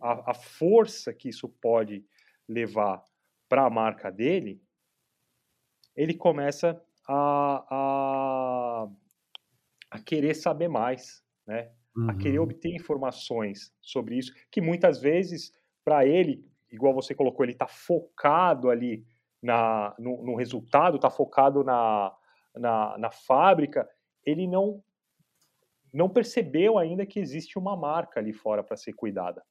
a, a, força que isso pode levar para a marca dele, ele começa a, a, a querer saber mais, né? Uhum. A querer obter informações sobre isso, que muitas vezes, para ele, igual você colocou, ele está focado ali na, no, no resultado, está focado na, na, na fábrica, ele não não percebeu ainda que existe uma marca ali fora para ser cuidada.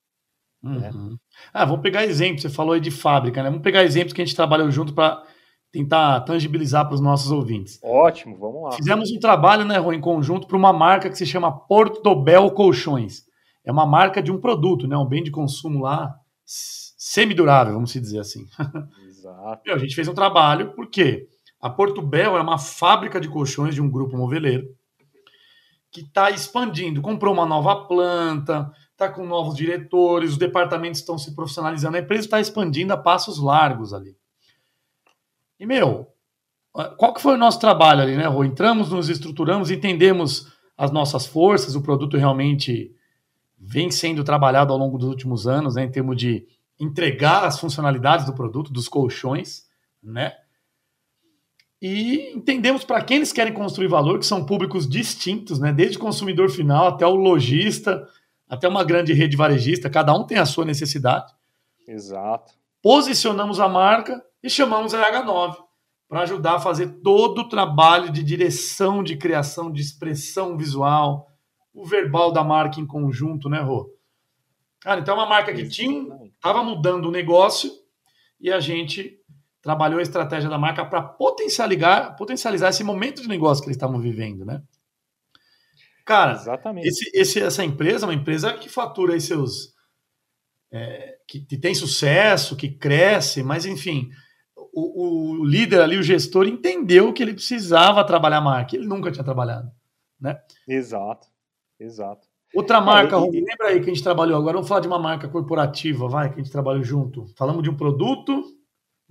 Né? Uhum. Né? Ah, vamos pegar exemplos. Você falou aí de fábrica, né? Vamos pegar exemplos que a gente trabalhou junto para tentar tangibilizar para os nossos ouvintes. Ótimo, vamos lá. Fizemos um trabalho, né, Rô, em conjunto para uma marca que se chama Portobel Colchões. É uma marca de um produto, né, um bem de consumo lá semidurável, vamos dizer assim. Exato. Meu, a gente fez um trabalho porque a Portobel é uma fábrica de colchões de um grupo moveleiro que está expandindo, comprou uma nova planta, está com novos diretores, os departamentos estão se profissionalizando, a empresa está expandindo a passos largos ali. E, meu, qual que foi o nosso trabalho ali, né, Rô? Entramos, nos estruturamos, entendemos as nossas forças, o produto realmente vem sendo trabalhado ao longo dos últimos anos, né, em termos de entregar as funcionalidades do produto, dos colchões, né? e entendemos para quem eles querem construir valor, que são públicos distintos, né? desde o consumidor final até o lojista, até uma grande rede varejista, cada um tem a sua necessidade. Exato. Posicionamos a marca e chamamos a H9 para ajudar a fazer todo o trabalho de direção, de criação, de expressão visual, o verbal da marca em conjunto, né, Rô? Cara, então é uma marca que tinha, estava mudando o negócio e a gente trabalhou a estratégia da marca para potencializar, potencializar esse momento de negócio que eles estavam vivendo, né? Cara, Exatamente. Esse, esse, essa empresa é uma empresa que fatura aí seus. É, que, que, tem sucesso, que cresce, mas enfim, o, o, líder ali, o gestor, entendeu que ele precisava trabalhar a marca. Ele nunca tinha trabalhado. Né? Exato, exato. Outra marca, é, e, lembra aí que a gente trabalhou agora? Vamos falar de uma marca corporativa, vai, que a gente trabalhou junto. Falamos de um produto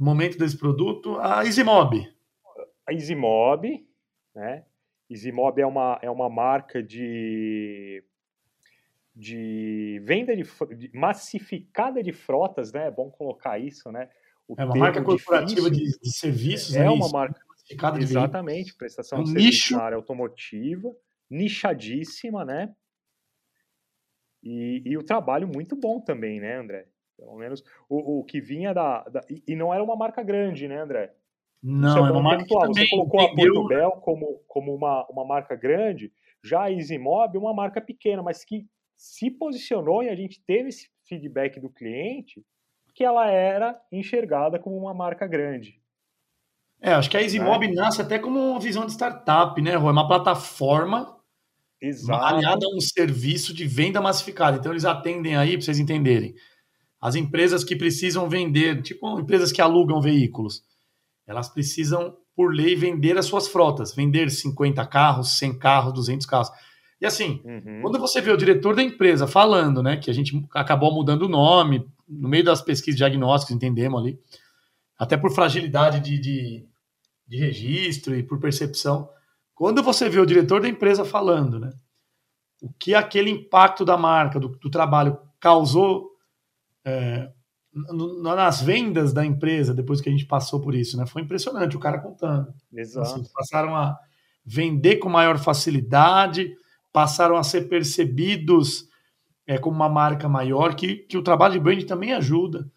momento desse produto, a EasyMob. A EasyMob, né? EasyMob é uma, é uma marca de, de venda de, de massificada de frotas, né? É bom colocar isso, né? É uma marca corporativa de, de, serviços. É, é uma marca massificada de Exatamente, prestação é um de serviço nicho. na área automotiva, nichadíssima, né? E, e o trabalho muito bom também, né, André? Pelo menos o, o que vinha da, da e, e, não era uma marca grande, né, André? Não, é, é uma marca que Você colocou a Portobel como, como uma, uma marca grande, já a EasyMob uma marca pequena, mas que se posicionou e a gente teve esse feedback do cliente que ela era enxergada como uma marca grande. É, acho que a EasyMob né? nasce até como uma visão de startup, né, Rô? É uma plataforma Exato. aliada a um serviço de venda massificada. Então, eles atendem aí, para vocês entenderem, as empresas que precisam vender, tipo empresas que alugam veículos, elas precisam, por lei, vender as suas frotas, vender 50 carros, 100 carros, 200 carros. E assim, uhum. quando você vê o diretor da empresa falando, né, que a gente acabou mudando o nome, no meio das pesquisas diagnósticas, entendemos ali, até por fragilidade de, de, de registro e por percepção, quando você vê o diretor da empresa falando, né, o que aquele impacto da marca, do, do trabalho causou é, nas vendas da empresa, depois que a gente passou por isso, né? Foi impressionante o cara contando. Exato. Assim, passaram a vender com maior facilidade, passaram a ser percebidos é, como uma marca maior, que, que o trabalho de brand também ajuda.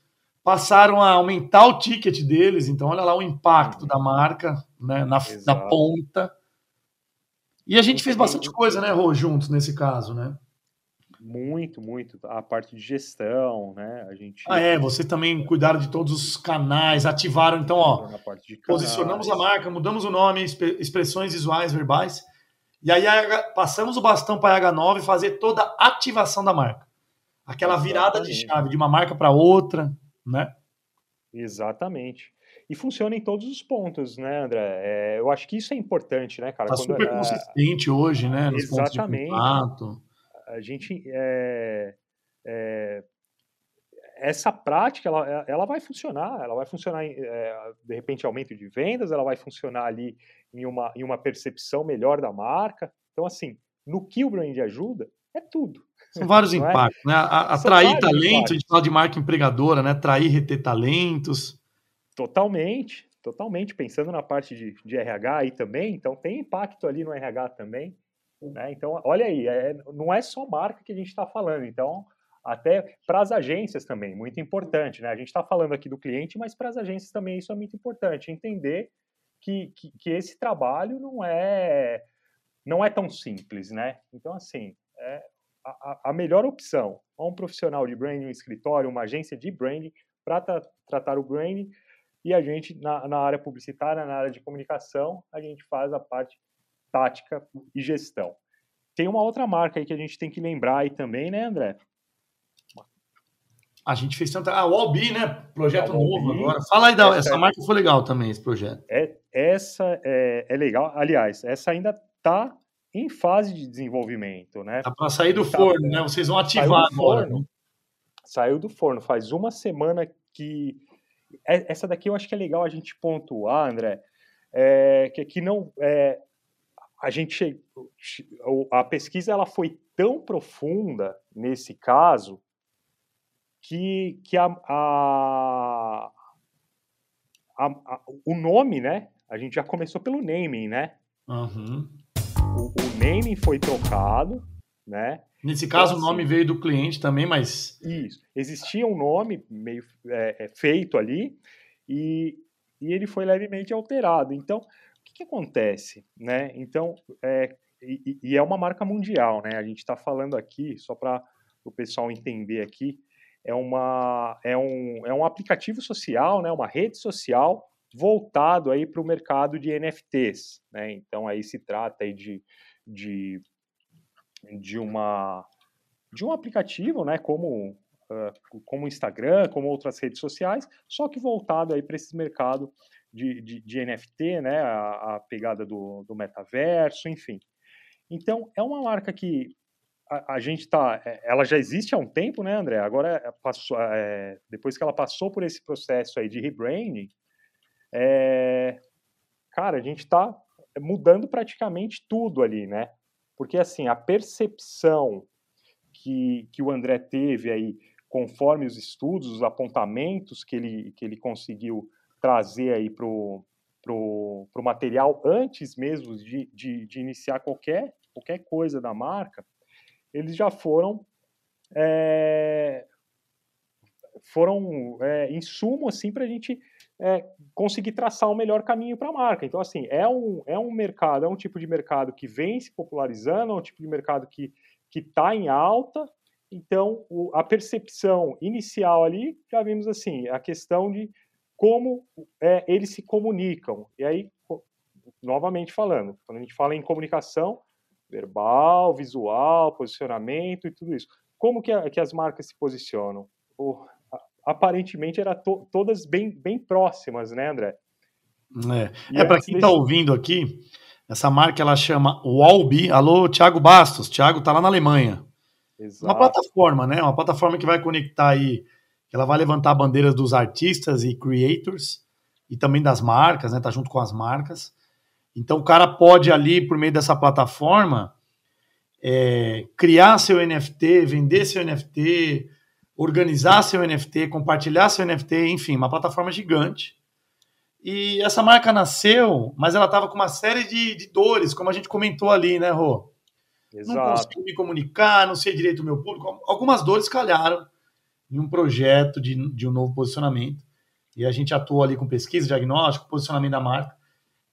Passaram a aumentar o ticket deles, então olha lá o impacto da marca né, na, na ponta. E a gente fez bastante coisa, né, Rô, juntos nesse caso, né? Muito, muito. A parte de gestão, né? A gente. Ah, é. Vocês também cuidaram de todos os canais, ativaram. Então, ó, posicionamos a marca, mudamos o nome, expressões visuais, verbais. E aí passamos o bastão para a H9 fazer toda a ativação da marca. Aquela virada de chave de uma marca para outra, né? Exatamente. E funciona em todos os pontos, né, André? É, eu acho que isso é importante, né, cara? Tá Quando, super consistente hoje, né? Exatamente. A gente é, é, essa prática ela, ela vai funcionar, ela vai funcionar é, de repente aumento de vendas, ela vai funcionar ali em uma, em uma percepção melhor da marca. Então assim, no que o brand ajuda é tudo. São vários é? impactos, né? Atrair talento, impactos. a gente fala de marca empregadora, né? Atrair, reter talentos. Totalmente, totalmente. Pensando na parte de, de RH aí também, então tem impacto ali no RH também. Né? Então, olha aí, é, não é só marca que a gente está falando. Então, até para as agências também, muito importante. Né? A gente está falando aqui do cliente, mas para as agências também isso é muito importante. Entender que, que, que, esse trabalho não é, não é tão simples. Né? Então, assim, é a, a melhor opção é um profissional de branding, um escritório, uma agência de branding para tra tratar o branding e a gente, na, na área publicitária, na área de comunicação, a gente faz a parte tática e gestão. Tem uma outra marca aí que a gente tem que lembrar aí também, né, André? A gente fez tanta. Ah, o Albi, né? Projeto novo agora. Fala aí, da... essa, essa marca foi legal também, esse projeto. É, essa é, é legal. Aliás, essa ainda está em fase de desenvolvimento, né? Tá para sair do tá, forno, né? Vocês vão ativar agora. Forno, saiu do forno. Faz uma semana que. É, essa daqui eu acho que é legal a gente pontuar, André. É, que, que não. É, a gente a pesquisa ela foi tão profunda nesse caso que, que a, a, a, a o nome, né? A gente já começou pelo naming, né? Uhum. O, o, naming foi trocado, né? Nesse caso, então, o nome assim, veio do cliente também, mas. Isso. Existia um nome meio é, é, feito ali e, e ele foi levemente alterado. Então, que, que acontece? Né? Então, é, e, e, é uma marca mundial, né? A gente está falando aqui, só para o pessoal entender aqui, é, uma, é, um, é um aplicativo social, né? uma rede social voltado aí para o mercado de NFTs. Né? Então, aí se trata aí de, de, de, uma, de um aplicativo, né? como uh, como Instagram, como outras redes sociais, só que voltado aí para esse mercado de, de, de NFT, né, a, a pegada do, do, metaverso, enfim. Então, é uma marca que a, a gente está, é, ela já existe há um tempo, né, André? Agora, é, passou, é, depois que ela passou por esse processo aí de rebranding, é, cara, a gente está mudando praticamente tudo ali, né? Porque, assim, a percepção que, que o André teve aí, conforme os estudos, os apontamentos que ele, que ele conseguiu trazer aí para o pro, pro material antes mesmo de, de, de, iniciar qualquer, qualquer coisa da marca, eles já foram é, foram é, insumo assim para a gente é, conseguir traçar o melhor caminho para a marca. Então assim é um, é um mercado, é um tipo de mercado que vem se popularizando, é um tipo de mercado que está em alta. Então o, a percepção inicial ali já vimos assim a questão de como é, eles se comunicam. E aí, novamente falando, quando a gente fala em comunicação, verbal, visual, posicionamento e tudo isso, como que, a, que as marcas se posicionam? Aparentemente eram to, todas bem, bem próximas, né, André? É, é para quem está ouvindo aqui, essa marca ela chama Walby. Alô, Thiago Bastos. Thiago está lá na Alemanha. Exato. Uma plataforma, né? Uma plataforma que vai conectar aí, ela vai levantar bandeiras dos artistas e creators e também das marcas, né? Tá junto com as marcas. Então o cara pode ali, por meio dessa plataforma, é, criar seu NFT, vender seu NFT, organizar seu NFT, compartilhar seu NFT, enfim, uma plataforma gigante. E essa marca nasceu, mas ela estava com uma série de, de, dores, como a gente comentou ali, né, Rô? Exato. Não consigo me comunicar, não sei direito o meu público. Algumas dores calharam em um projeto de, de um novo posicionamento. E a gente atuou ali com pesquisa, diagnóstico, posicionamento da marca.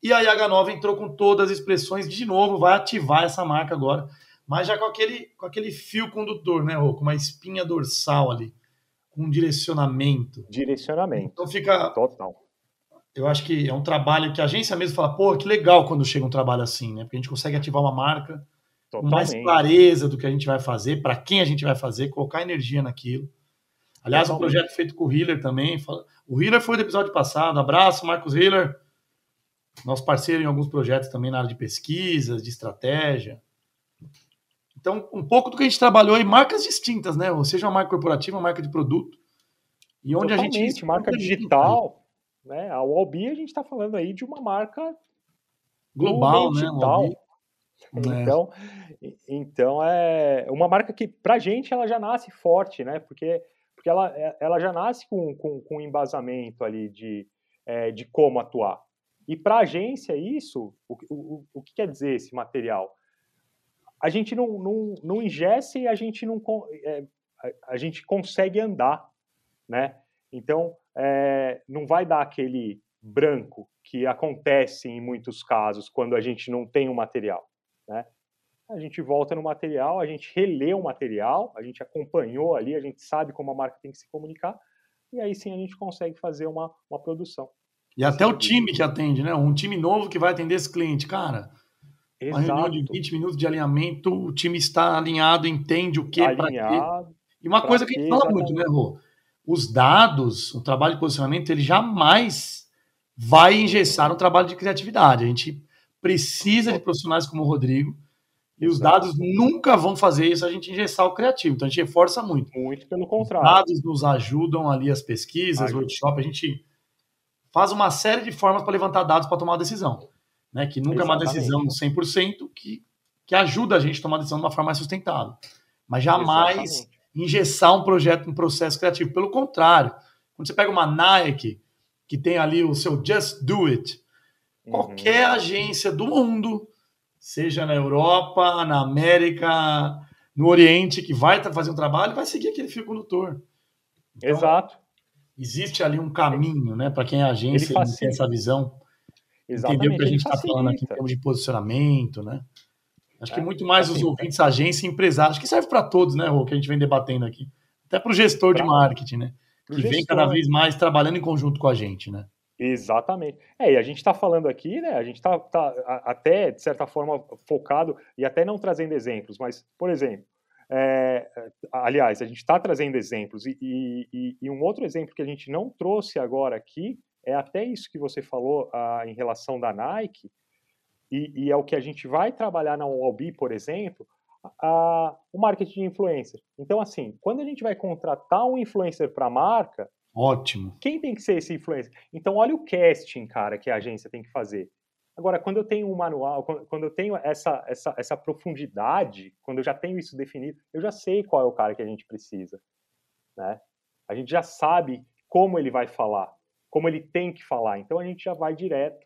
E a IH9 entrou com todas as expressões, de novo, vai ativar essa marca agora, mas já com aquele, com aquele fio condutor, né, Rô? Com uma espinha dorsal ali, com um direcionamento. Direcionamento. Então fica. Total. Eu acho que é um trabalho que a agência mesmo fala, pô, que legal quando chega um trabalho assim, né? Porque a gente consegue ativar uma marca Totalmente. com mais clareza do que a gente vai fazer, para quem a gente vai fazer, colocar energia naquilo. Aliás, o um projeto feito com o Hiller também. O Hiller foi do episódio passado. Abraço, Marcos Hiller nosso parceiro em alguns projetos também na área de pesquisa, de estratégia. Então, um pouco do que a gente trabalhou em marcas distintas, né? Ou seja, uma marca corporativa, uma marca de produto. E onde Totalmente, a gente. marca digital. Né? A Walby, a gente está falando aí de uma marca global, né? Digital. É. Então, é. então é uma marca que, para a gente, ela já nasce forte, né? Porque, porque ela, é, ela já nasce com, com, com um embasamento ali de, é, de como atuar. E para a agência, isso, o, o, o que quer dizer esse material? A gente não, não, não ingesse e a gente não é, a, a, gente consegue andar, né? Então, é, não vai dar aquele branco que acontece em muitos casos quando a gente não tem o material, né? A gente volta no material, a gente relê o material, a gente acompanhou ali, a gente sabe como a marca tem que se comunicar, e aí sim a gente consegue fazer uma, uma produção. E até o time que atende, né? Um time novo que vai atender esse cliente, cara. Exato. Uma reunião de 20 minutos de alinhamento, o time está alinhado, entende o que, para quê. E uma coisa que a gente fala muito, né, Rô? Os dados, o trabalho de posicionamento, ele jamais vai engessar um trabalho de criatividade. A gente precisa de profissionais como o Rodrigo, e os dados nunca vão fazer isso a gente engessar o criativo. Então a gente reforça muito. Muito pelo contrário. Os dados nos ajudam ali as pesquisas, o workshop, a gente faz uma série de formas para levantar dados para tomar uma decisão. Né? Que nunca Exatamente. é uma decisão 100% que, que ajuda a gente a tomar a decisão de uma forma mais sustentável. Mas jamais Exatamente. engessar um projeto, um processo criativo. Pelo contrário, quando você pega uma Nike, que tem ali o seu Just Do It, uhum. qualquer agência do mundo, seja na Europa, na América, no Oriente, que vai fazer um trabalho, vai seguir aquele fio condutor. Então, Exato existe ali um caminho, né, para quem é agência e tem essa visão. Exatamente, entender o que a gente está falando aqui em termos de posicionamento, né? Acho que é, muito mais os ouvintes, agência e empresários, que serve para todos, né, o que a gente vem debatendo aqui. Até para o gestor pra, de marketing, né? Que gestor, vem cada vez mais trabalhando em conjunto com a gente, né? Exatamente. É, e a gente está falando aqui, né? A gente está tá até, de certa forma, focado e até não trazendo exemplos, mas, por exemplo, é, aliás, a gente está trazendo exemplos, e, e, e, um outro exemplo que a gente não trouxe agora aqui é até isso que você falou ah, em relação da Nike, e, e, é o que a gente vai trabalhar na Albi, por exemplo, a, o marketing de influencer. Então, assim, quando a gente vai contratar um influencer para a marca, ótimo. Quem tem que ser esse influencer? Então, olha o casting, cara, que a agência tem que fazer. Agora, quando eu tenho um manual, quando eu tenho essa, essa, essa profundidade, quando eu já tenho isso definido, eu já sei qual é o cara que a gente precisa. Né? A gente já sabe como ele vai falar, como ele tem que falar. Então a gente já vai direto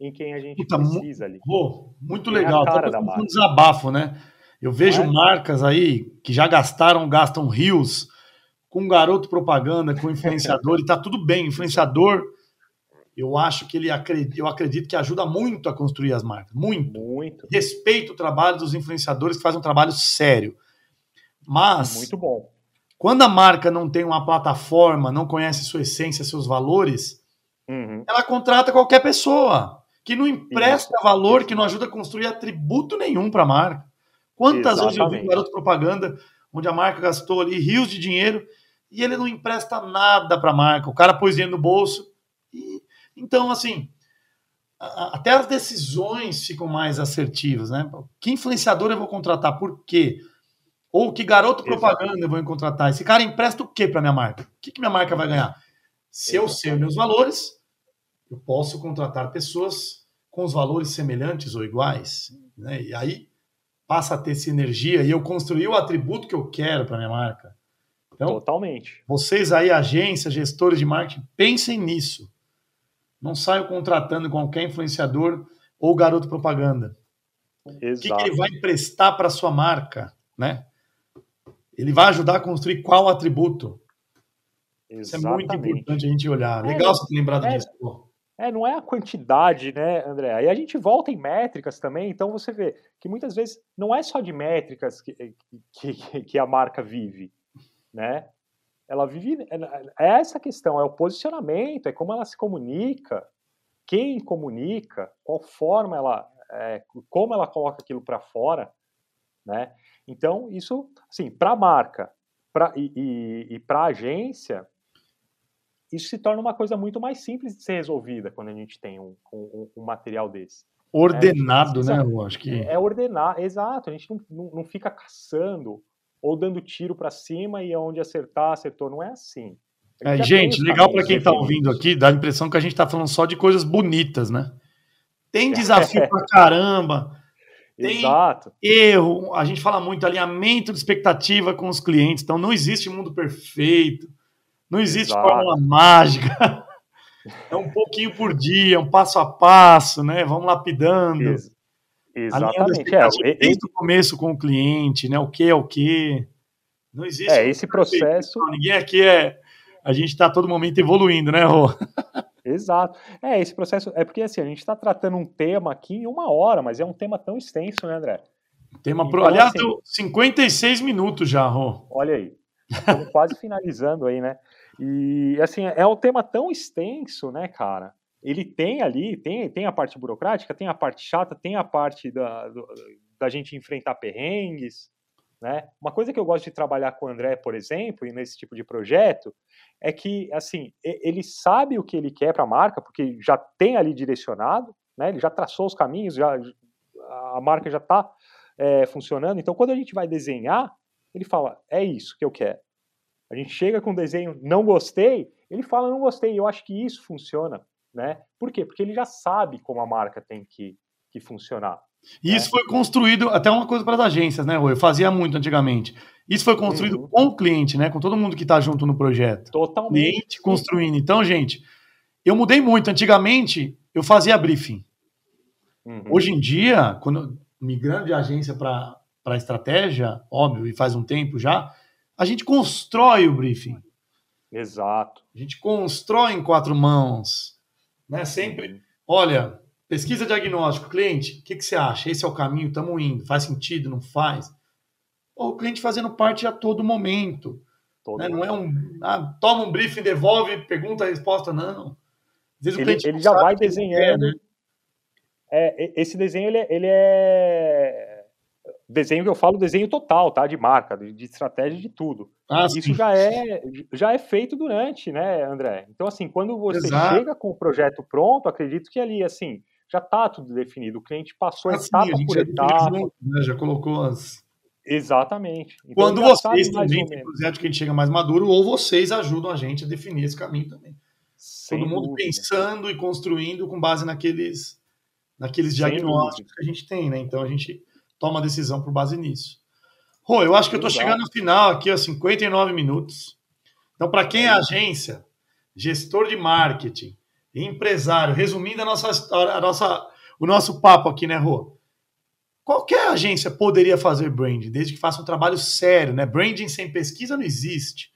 em quem a gente Puta, precisa ali. Oh, muito quem legal. É cara da um desabafo, né? Eu vejo é? marcas aí que já gastaram, gastam rios com garoto propaganda, com influenciador, e tá tudo bem. Influenciador eu acho que ele acredito, eu acredito que ajuda muito a construir as marcas. Muito. Muito. Respeito o trabalho dos influenciadores que fazem um trabalho sério. Mas. Muito bom. Quando a marca não tem uma plataforma, não conhece sua essência, seus valores, uhum. ela contrata qualquer pessoa que não empresta Isso. valor, que não ajuda a construir atributo nenhum para a marca. Quantas Exatamente. vezes eu vi um garoto propaganda onde a marca gastou ali rios de dinheiro e ele não empresta nada para a marca. O cara pôs dinheiro no bolso. E, então, assim, até as decisões ficam mais assertivas, né? Que influenciador eu vou contratar? Por quê? Ou que garoto propaganda eu vou contratar? Esse cara empresta o quê para minha marca? O que, que minha marca vai ganhar? Se eu sei meus valores, eu posso contratar pessoas com os valores semelhantes ou iguais, né? E aí passa a ter sinergia e eu construir o atributo que eu quero para minha marca. Então, Totalmente. Vocês aí, agências, gestores de marketing, pensem nisso. Não saiam contratando qualquer influenciador ou garoto propaganda. Exato. O que, que ele vai emprestar para sua marca, né? Ele vai ajudar a construir qual atributo. Exatamente. Isso é muito importante a gente olhar. Legal é, você ter lembrado é, disso. É, não é a quantidade, né, André? Aí a gente volta em métricas também, então você vê que muitas vezes não é só de métricas que, que, que a marca vive, né? ela vive. É, é essa questão, é o posicionamento, é como ela se comunica, quem comunica, qual forma ela. É, como ela coloca aquilo para fora, né? Então, isso, assim, para a marca pra, e, e, e para a agência, isso se torna uma coisa muito mais simples de ser resolvida quando a gente tem um, um, um material desse. Ordenado, né? precisa, né? Eu acho que. É ordenar, exato. A gente não, não, não fica caçando ou dando tiro para cima e onde acertar, acertou. Não é assim. É, gente, legal para quem está ouvindo aqui, dá a impressão que a gente está falando só de coisas bonitas, né? Tem desafio para caramba. Tem Exato. erro. A gente fala muito alinhamento de expectativa com os clientes. Então não existe mundo perfeito. Não existe Exato. fórmula mágica. É um pouquinho por dia, um passo a passo, né? Vamos lapidando. Isso. Exatamente. É, desde o começo com o cliente, né? O que é o que. Não existe. É, esse processo. Não, ninguém aqui é. A gente está todo momento evoluindo, né, Rô? Exato. É, esse processo. É porque assim, a gente está tratando um tema aqui em uma hora, mas é um tema tão extenso, né, André? Tema então, pro... Aliás, assim, deu 56 minutos já, Rô. Olha aí. Estamos quase finalizando aí, né? E assim, é um tema tão extenso, né, cara? ele tem ali, tem, tem a parte burocrática, tem a parte chata, tem a parte da, do, da gente enfrentar perrengues, né? Uma coisa que eu gosto de trabalhar com o André, por exemplo, e nesse tipo de projeto, é que, assim, ele sabe o que ele quer para a marca, porque já tem ali direcionado, né? Ele já traçou os caminhos, já, a marca já está é, funcionando. Então, quando a gente vai desenhar, ele fala, é isso que eu quero. A gente chega com o desenho, não gostei, ele fala, não gostei, eu acho que isso funciona né? Por quê? Porque ele já sabe como a marca tem que, que funcionar. E isso foi construído, até uma coisa para as agências, né, Rui? Eu fazia muito antigamente. Isso foi construído uhum. com o cliente, né? Com todo mundo que está junto no projeto. Totalmente. Cliente construindo. Então, gente, eu mudei muito. Antigamente, eu fazia briefing. Uhum. Hoje em dia, quando migrando de agência para estratégia, óbvio, e faz um tempo já, a gente constrói o briefing. Exato. A gente constrói em quatro mãos. Né? Sempre, olha, pesquisa diagnóstico, cliente, o que, que você acha? Esse é o caminho, estamos indo, faz sentido, não faz? o cliente fazendo parte a todo momento. Todo né? Não é um, ah, toma um briefing, devolve, pergunta a resposta, não. Às vezes ele, o cliente ele já vai desenhando. Quer, né? é, esse desenho ele é, ele é, desenho que eu falo desenho total, tá? De marca, de, de estratégia, de tudo. Ah, Isso sim. já é, já é feito durante, né, André? Então, assim, quando você Exato. chega com o projeto pronto, acredito que ali, assim, já está tudo definido. O cliente passou ah, etapa sim, por etapa. Junto, né? Já colocou as. Exatamente. Então, quando vocês também têm projeto que a gente chega mais maduro, ou vocês ajudam a gente a definir esse caminho também. Sem Todo mundo dúvida. pensando e construindo com base naqueles, naqueles diagnósticos que a gente tem, né? Então a gente toma a decisão por base nisso. Rô, eu acho que eu estou chegando no final aqui, ó, 59 minutos. Então, para quem é agência, gestor de marketing, empresário, resumindo a nossa história, a nossa, o nosso papo aqui, né, Rô? Qualquer agência poderia fazer branding, desde que faça um trabalho sério, né? Branding sem pesquisa não existe.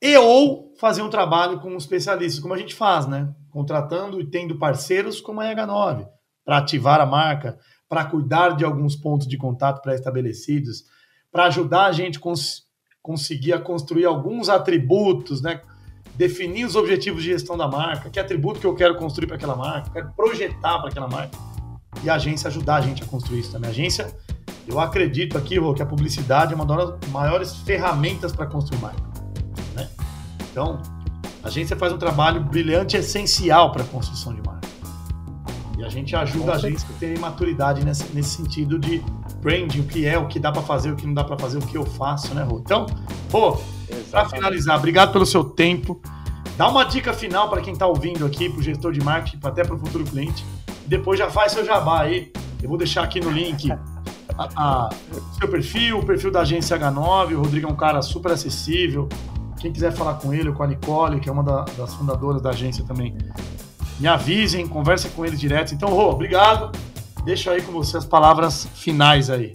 E ou fazer um trabalho com um especialista, como a gente faz, né? Contratando e tendo parceiros como a EH9, para ativar a marca, para cuidar de alguns pontos de contato pré-estabelecidos, para ajudar a gente cons conseguir a construir alguns atributos, né? Definir os objetivos de gestão da marca, que atributo que eu quero construir para aquela marca, quero projetar para aquela marca. E a agência ajudar a gente a construir isso também. A agência, eu acredito aqui, Rô, que a publicidade é uma das maiores ferramentas para construir marca. Né? Então, a agência faz um trabalho brilhante e essencial para a construção de marca. E a gente ajuda a gente a ter maturidade nesse, nesse sentido de branding, o que é, o que dá para fazer, o que não dá para fazer, o que eu faço, né, Rô? Então, Rô, para finalizar, obrigado pelo seu tempo. Dá uma dica final para quem está ouvindo aqui, para o gestor de marketing, até para o futuro cliente. Depois já faz seu jabá aí. Eu vou deixar aqui no link a, a, seu perfil, o perfil da agência H9. O Rodrigo é um cara super acessível. Quem quiser falar com ele, ou com a Nicole, que é uma da, das fundadoras da agência também, me avisem, conversem com ele direto. Então, Rô, obrigado. Deixa aí com você as palavras finais aí.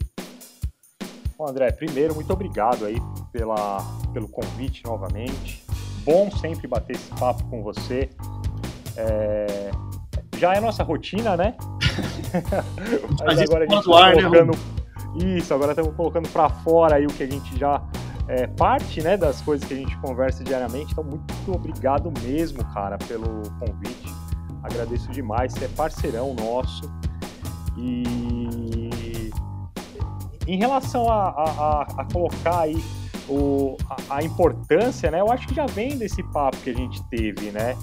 Bom, André, primeiro, muito obrigado aí pela, pelo convite novamente. Bom sempre bater esse papo com você. É, já é nossa rotina, né? Mas agora a gente está né, colocando. Né, isso, agora estamos colocando para fora aí o que a gente já é, parte né, das coisas que a gente conversa diariamente. Então, muito obrigado mesmo, cara, pelo convite. Agradeço demais. Você é parceirão nosso. E em relação a, a, a colocar aí o, a, a, importância, né? Eu acho que já vem desse papo que a gente teve, né?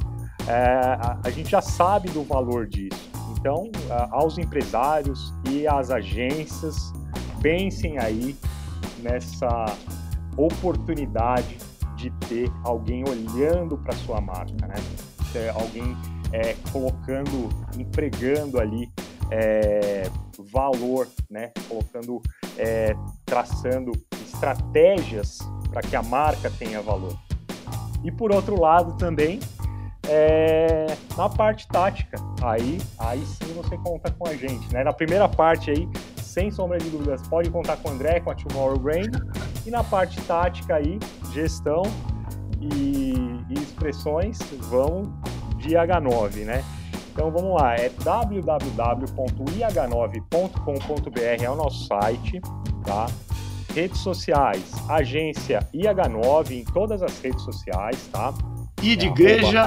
É, a, a, gente já sabe do valor disso. Então, aos empresários e às agências, pensem aí nessa oportunidade de ter alguém olhando para sua marca, né? Ter alguém é, colocando, empregando ali é, valor, né? Colocando, é, traçando estratégias para que a marca tenha valor. E por outro lado também, é, na parte tática, aí, aí sim você conta com a gente, né? Na primeira parte aí, sem sombra de dúvidas, pode contar com o André, com a Tomorrow Brain. E na parte tática aí, gestão e, e expressões, vão de H9, né? Então vamos lá, é www.ih9.com.br é o nosso site, tá? Redes sociais, agência IH9 em todas as redes sociais, tá? I de é, igreja,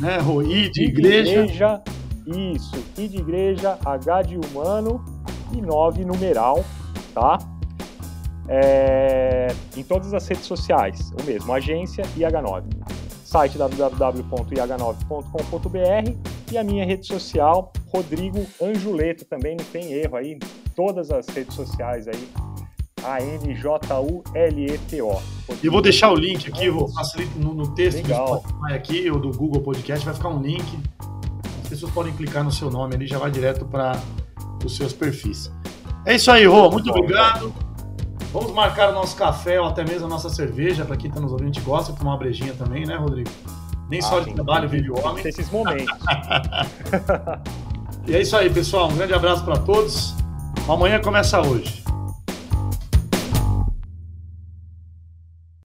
né? Roi de igreja. igreja. Isso, I de igreja, H de humano e 9 numeral, tá? É, em todas as redes sociais, o mesmo, agência IH9 site www.ih9.com.br e a minha rede social, Rodrigo Anjuleto, também não tem erro aí, todas as redes sociais aí, A-N-J-U-L-E-T-O. Eu vou deixar o link aqui, vou facilitar no, no texto Legal. do Spotify aqui, ou do Google Podcast, vai ficar um link, as pessoas podem clicar no seu nome ali, já vai direto para os seus perfis. É isso aí, Rô, muito obrigado. Vamos marcar o nosso café ou até mesmo a nossa cerveja, para quem está nos ouvindo, a gente gosta de tomar uma brejinha também, né, Rodrigo? Nem ah, só de trabalho vive o homem. Esses momentos. e é isso aí, pessoal. Um grande abraço para todos. Amanhã começa hoje.